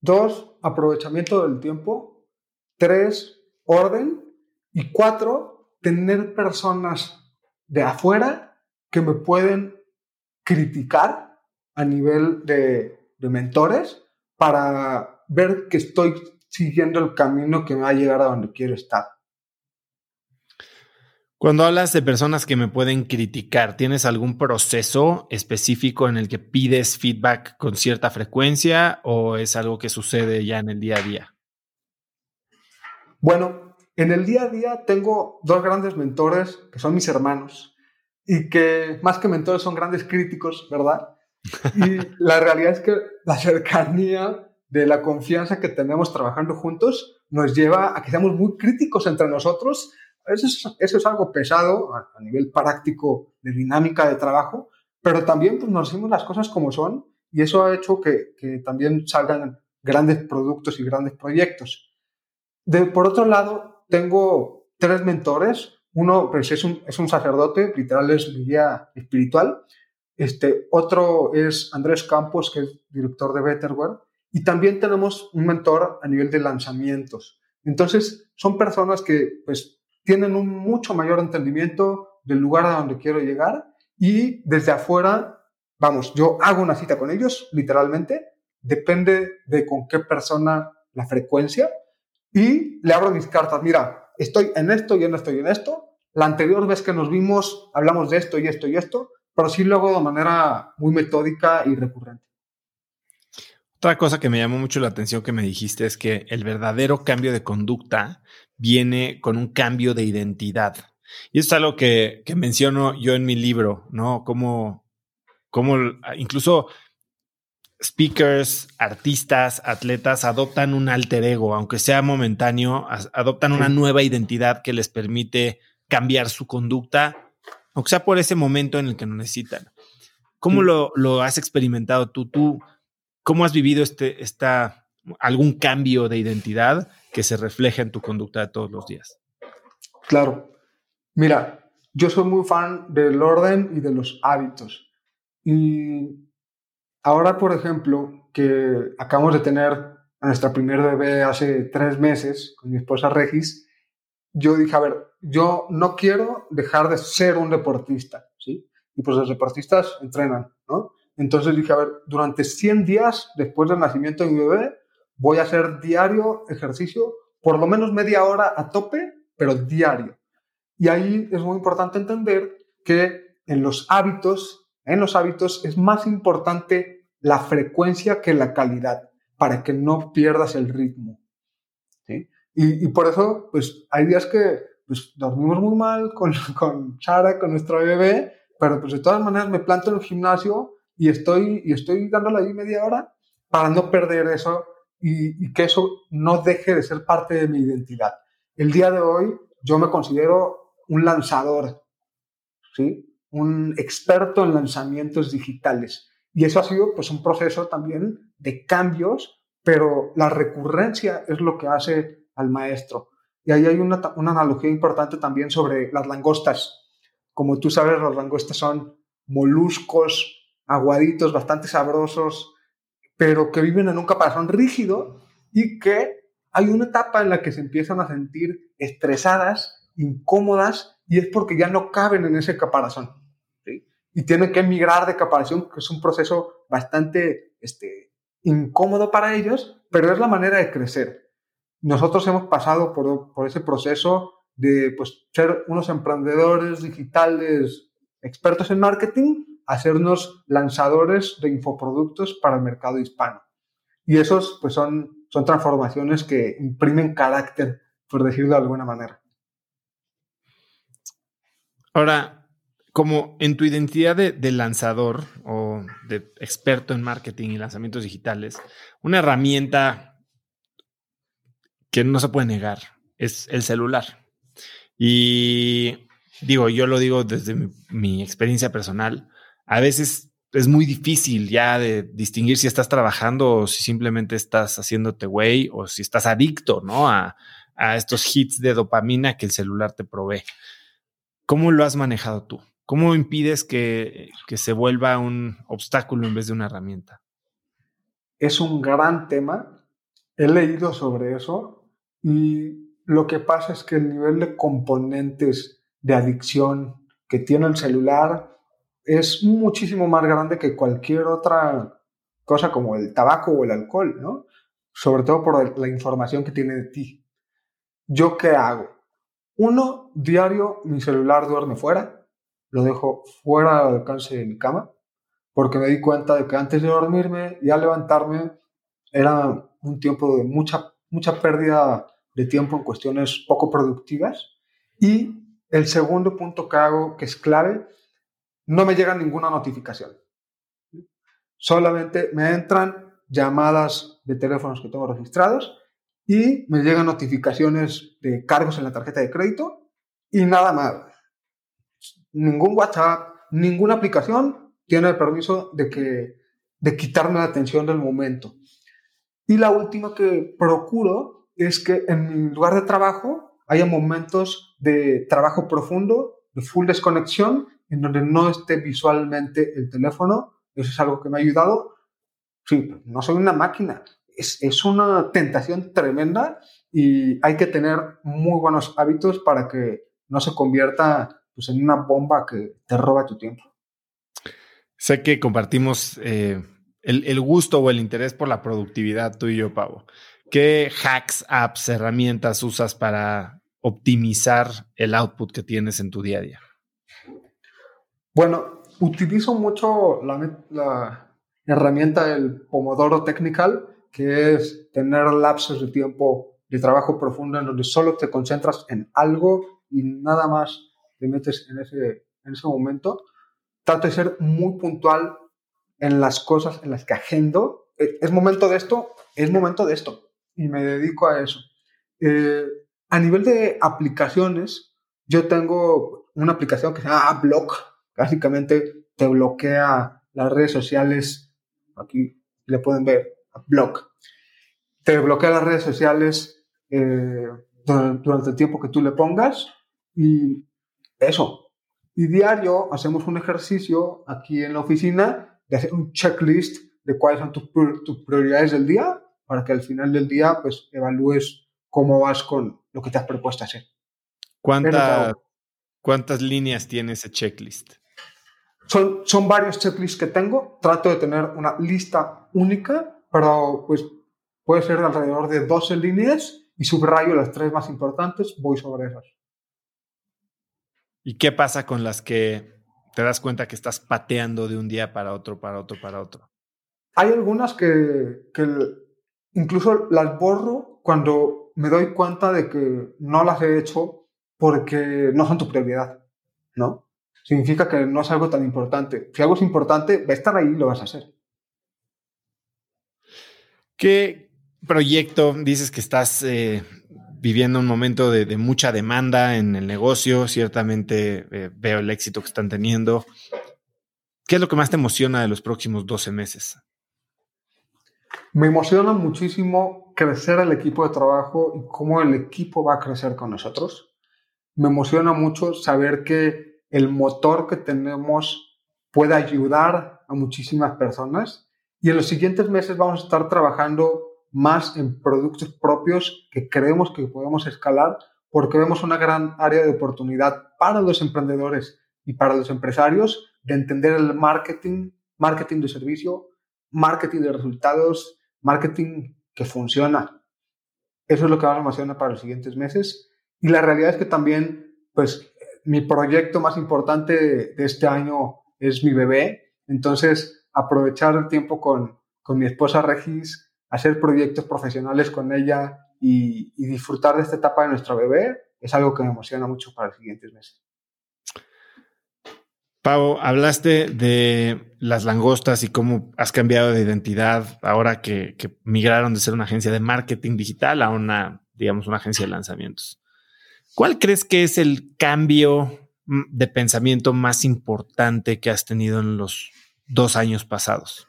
Dos, aprovechamiento del tiempo. Tres, orden. Y cuatro, tener personas de afuera que me pueden criticar a nivel de, mentores para ver que estoy siguiendo el camino que me va a llegar a donde quiero estar. Cuando hablas de personas que me pueden criticar, ¿tienes algún proceso específico en el que pides feedback con cierta frecuencia o es algo que sucede ya en el día a día? Bueno, en el día a día tengo dos grandes mentores que son mis hermanos y que más que mentores son grandes críticos, ¿verdad? Y la realidad es que la cercanía de la confianza que tenemos trabajando juntos, nos lleva a que seamos muy críticos entre nosotros. Eso es, eso es algo pesado a, nivel práctico de dinámica de trabajo, pero también pues, nos decimos las cosas como son y eso ha hecho que, que también salgan grandes productos y grandes proyectos. De, por otro lado, tengo tres mentores. Uno pues, es, un, es un sacerdote, literal es mi guía espiritual. Este, otro es Andrés Campos, que es director de Betterware. Y también tenemos un mentor a nivel de lanzamientos. Entonces, son personas que pues, tienen un mucho mayor entendimiento del lugar a donde quiero llegar y desde afuera, vamos, yo hago una cita con ellos, literalmente, depende de con qué persona la frecuencia y le abro mis cartas. Mira, estoy en esto y en esto y en esto. La anterior vez que nos vimos hablamos de esto y esto y esto, pero sí lo hago de manera muy metódica y recurrente. Otra cosa que me llamó mucho la atención que me dijiste es que el verdadero cambio de conducta viene con un cambio de identidad. Y es algo que, que menciono yo en mi libro, ¿no? Como, como incluso speakers, artistas, atletas adoptan un alter ego, aunque sea momentáneo, adoptan una nueva identidad que les permite cambiar su conducta, aunque sea por ese momento en el que lo necesitan. ¿Cómo lo, lo has experimentado tú? ¿Tú ¿Cómo has vivido este, esta, algún cambio de identidad que se refleja en tu conducta de todos los días? Claro. Mira, yo soy muy fan del orden y de los hábitos. Y ahora, por ejemplo, que acabamos de tener a nuestra primer bebé hace tres meses con mi esposa Regis, yo dije, a ver, yo no quiero dejar de ser un deportista, ¿sí? Y pues los deportistas entrenan, ¿no? Entonces dije, a ver, durante 100 días después del nacimiento de mi bebé, voy a hacer diario ejercicio, por lo menos media hora a tope, pero diario. Y ahí es muy importante entender que en los hábitos, en los hábitos es más importante la frecuencia que la calidad, para que no pierdas el ritmo. ¿sí? Y, y, por eso, pues hay días que pues, dormimos muy mal con, con Sara, con nuestro bebé, pero pues de todas maneras me planto en el gimnasio y estoy, y estoy dándole ahí media hora para no perder eso y, y, que eso no deje de ser parte de mi identidad. El día de hoy yo me considero un lanzador, ¿sí? un experto en lanzamientos digitales. Y eso ha sido pues, un proceso también de cambios, pero la recurrencia es lo que hace al maestro. Y ahí hay una, analogía importante también sobre las langostas. Como tú sabes, las langostas son moluscos aguaditos, bastante sabrosos, pero que viven en un caparazón rígido y que hay una etapa en la que se empiezan a sentir estresadas, incómodas, y es porque ya no caben en ese caparazón. Y tienen que emigrar de caparazón, que es un proceso bastante este, incómodo para ellos, pero es la manera de crecer. Nosotros hemos pasado por, por ese proceso de pues, ser unos emprendedores digitales expertos en marketing hacernos lanzadores de infoproductos para el mercado hispano. Y esos pues son, son transformaciones que imprimen carácter, por decirlo de alguna manera. Ahora, como en tu identidad de, lanzador o de experto en marketing y lanzamientos digitales, una herramienta que no se puede negar es el celular. Y digo, yo lo digo desde mi experiencia personal, a veces es muy difícil ya de distinguir si estás trabajando o si simplemente estás haciéndote güey o si estás adicto, ¿no? A, estos hits de dopamina que el celular te provee. ¿Cómo lo has manejado tú? ¿Cómo impides que, que se vuelva un obstáculo en vez de una herramienta? Es un gran tema. He leído sobre eso y lo que pasa es que el nivel de componentes de adicción que tiene el celular es muchísimo más grande que cualquier otra cosa como el tabaco o el alcohol, ¿no? Sobre todo por la información que tiene de ti. ¿Yo qué hago? Uno, diario mi celular duerme fuera, lo dejo fuera del alcance de mi cama, porque me di cuenta de que antes de dormirme y al levantarme era un tiempo de mucha, mucha pérdida de tiempo en cuestiones poco productivas. Y el segundo punto que hago, que es clave, no me llega ninguna notificación. Solamente me entran llamadas de teléfonos que tengo registrados y me llegan notificaciones de cargos en la tarjeta de crédito y nada más. Ningún WhatsApp, ninguna aplicación tiene el permiso de, que, de quitarme la atención del momento. Y la última que procuro es que en mi lugar de trabajo haya momentos de trabajo profundo, de full desconexión, en donde no esté visualmente el teléfono. Eso es algo que me ha ayudado. Sí, no soy una máquina. Es, una tentación tremenda y hay que tener muy buenos hábitos para que no se convierta pues, en una bomba que te roba tu tiempo. Sé que compartimos eh, el, gusto o el interés por la productividad, tú y yo, Pavo. ¿Qué hacks, apps, herramientas usas para optimizar el output que tienes en tu día a día? Bueno, utilizo mucho la, herramienta del Pomodoro Technical, que es tener lapsos de tiempo de trabajo profundo en donde solo te concentras en algo y nada más te metes en ese, en ese momento. Trato de ser muy puntual en las cosas en las que agendo. Eh, es momento de esto, es momento de esto. Y me dedico a eso. Eh, a nivel de aplicaciones, yo tengo una aplicación que se llama Block, Básicamente te bloquea las redes sociales, aquí le pueden ver, blog. Te bloquea las redes sociales eh, durante el tiempo que tú le pongas y eso. Y diario hacemos un ejercicio aquí en la oficina de hacer un checklist de cuáles son tus, tus prioridades del día para que al final del día pues evalúes cómo vas con lo que te has propuesto hacer. ¿Cuántas líneas tiene ese checklist? Son, son varios checklists que tengo. Trato de tener una lista única, pero pues puede ser alrededor de 12 líneas y subrayo las tres más importantes, voy sobre esas. ¿Y qué pasa con las que te das cuenta que estás pateando de un día para otro, para otro, para otro? Hay algunas que, que incluso las borro cuando me doy cuenta de que no las he hecho porque no son tu prioridad, ¿no? significa que no es algo tan importante. Si algo es importante, va a estar ahí y lo vas a hacer. ¿Qué proyecto dices que estás eh, viviendo un momento de, mucha demanda en el negocio? Ciertamente eh, veo el éxito que están teniendo. ¿Qué es lo que más te emociona de los próximos 12 meses? Me emociona muchísimo crecer el equipo de trabajo y cómo el equipo va a crecer con nosotros. Me emociona mucho saber que el motor que tenemos puede ayudar a muchísimas personas y en los siguientes meses vamos a estar trabajando más en productos propios que creemos que podemos escalar porque vemos una gran área de oportunidad para los emprendedores y para los empresarios de entender el marketing, marketing de servicio, marketing de resultados, marketing que funciona. Eso es lo que más me emociona para los siguientes meses. Y la realidad es que también, pues, mi proyecto más importante de este año es mi bebé. Entonces, aprovechar el tiempo con, con mi esposa Regis, hacer proyectos profesionales con ella y, disfrutar de esta etapa de nuestro bebé es algo que me emociona mucho para los siguientes meses. Pau, hablaste de las langostas y cómo has cambiado de identidad ahora que, que migraron de ser una agencia de marketing digital a una, digamos, una agencia de lanzamientos. ¿Cuál crees que es el cambio mm, de pensamiento más importante que has tenido en los dos años pasados?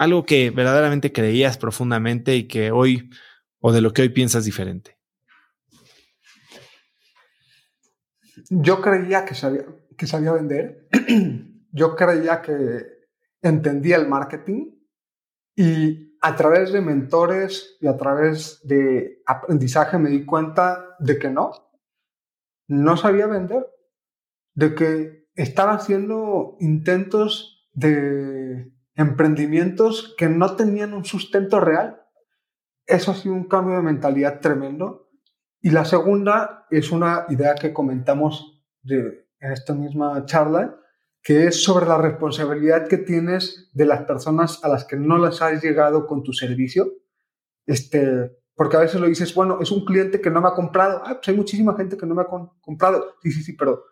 Algo que verdaderamente creías profundamente y que hoy, o de lo que hoy piensas diferente. Yo creía que sabía, que sabía vender. Yo creía que entendía el marketing y a través de mentores y a través de aprendizaje me di cuenta de que no, no sabía vender, de que estaba haciendo intentos de emprendimientos que no tenían un sustento real. Eso ha sido un cambio de mentalidad tremendo. Y la segunda es una idea que comentamos de, en esta misma charla, que es sobre la responsabilidad que tienes de las personas a las que no les has llegado con tu servicio. Este, porque a veces lo dices, bueno, es un cliente que no me ha comprado. Ah, pues hay muchísima gente que no me ha comprado. Sí, sí, sí, pero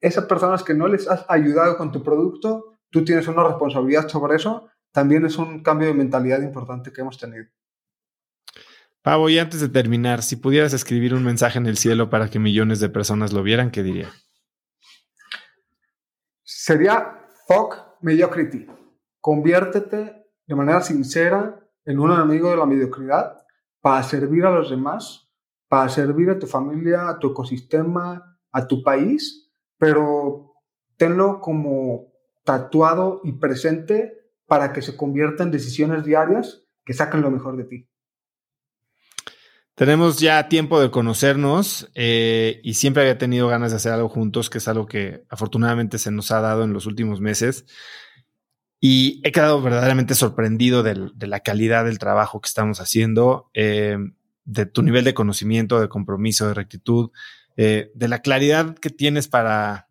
esas personas que no les has ayudado con tu producto, tú tienes una responsabilidad sobre eso. También es un cambio de mentalidad importante que hemos tenido. Pavo, y antes de terminar, si pudieras escribir un mensaje en el cielo para que millones de personas lo vieran, ¿qué diría? Sería fuck mediocrity. Conviértete de manera sincera en un enemigo de la mediocridad para servir a los demás, para servir a tu familia, a tu ecosistema, a tu país, pero tenlo como tatuado y presente para que se convierta en decisiones diarias que saquen lo mejor de ti. Tenemos ya tiempo de conocernos eh, y siempre había tenido ganas de hacer algo juntos, que es algo que afortunadamente se nos ha dado en los últimos meses. Y he quedado verdaderamente sorprendido de la calidad del trabajo que estamos haciendo, eh, de tu nivel de conocimiento, de compromiso, de rectitud, eh, de la claridad que tienes para,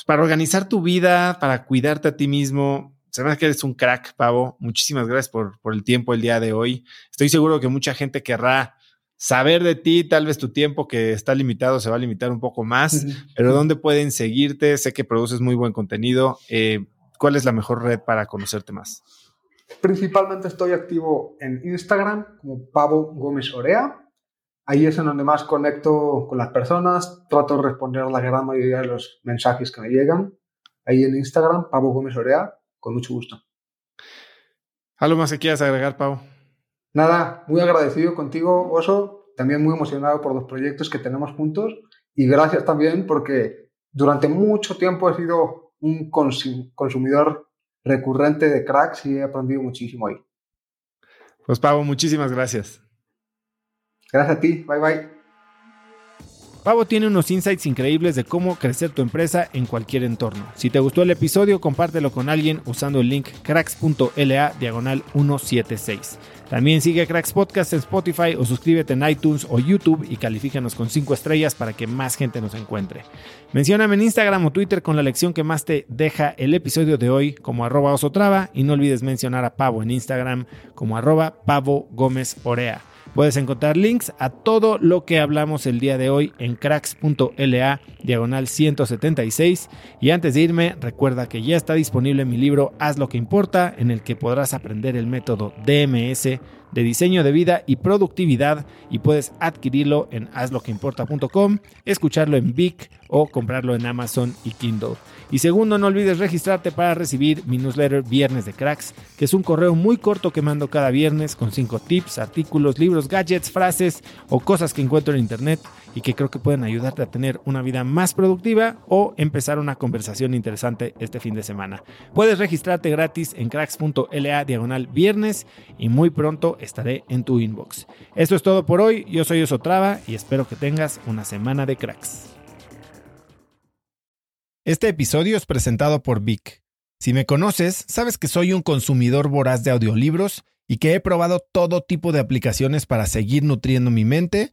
pues, para organizar tu vida, para cuidarte a ti mismo. Se ve que eres un crack, Pavo. Muchísimas gracias por, por el tiempo el día de hoy. Estoy seguro que mucha gente querrá saber de ti, tal vez tu tiempo que está limitado se va a limitar un poco más, pero ¿dónde pueden seguirte? Sé que produces muy buen contenido. Eh, ¿Cuál es la mejor red para conocerte más? Principalmente estoy activo en Instagram como Pavo Gómez Orea. Ahí es en donde más conecto con las personas, trato de responder la gran mayoría de los mensajes que me llegan. Ahí en Instagram, Pavo Gómez Orea, con mucho gusto. ¿Algo más que quieras agregar, Pavo? Nada, muy agradecido contigo, Oso, también muy emocionado por los proyectos que tenemos juntos y gracias también porque durante mucho tiempo he sido un consumidor recurrente de cracks y he aprendido muchísimo ahí. Pues Pavo, muchísimas gracias. Gracias a ti, bye bye. Pavo tiene unos insights increíbles de cómo crecer tu empresa en cualquier entorno. Si te gustó el episodio, compártelo con alguien usando el link cracks.la diagonal 176. También sigue Cracks Podcast en Spotify o suscríbete en iTunes o YouTube y califícanos con 5 estrellas para que más gente nos encuentre. Mencióname en Instagram o Twitter con la lección que más te deja el episodio de hoy como arroba osotrava y no olvides mencionar a Pavo en Instagram como arroba Pavo Gómez. Puedes encontrar links a todo lo que hablamos el día de hoy en cracks.la diagonal 176. Y antes de irme, recuerda que ya está disponible mi libro Haz lo que importa, en el que podrás aprender el método DMS de diseño de vida y productividad y puedes adquirirlo en hazloqueimporta.com, escucharlo en Vic o comprarlo en Amazon y Kindle. Y segundo, no olvides registrarte para recibir mi newsletter Viernes de Cracks, que es un correo muy corto que mando cada viernes con cinco tips, artículos, libros, gadgets, frases o cosas que encuentro en internet y que creo que pueden ayudarte a tener una vida más productiva o empezar una conversación interesante este fin de semana. Puedes registrarte gratis en cracks.la diagonal viernes y muy pronto estaré en tu inbox. Esto es todo por hoy, yo soy Osotrava y espero que tengas una semana de cracks. Este episodio es presentado por Vic. Si me conoces, sabes que soy un consumidor voraz de audiolibros y que he probado todo tipo de aplicaciones para seguir nutriendo mi mente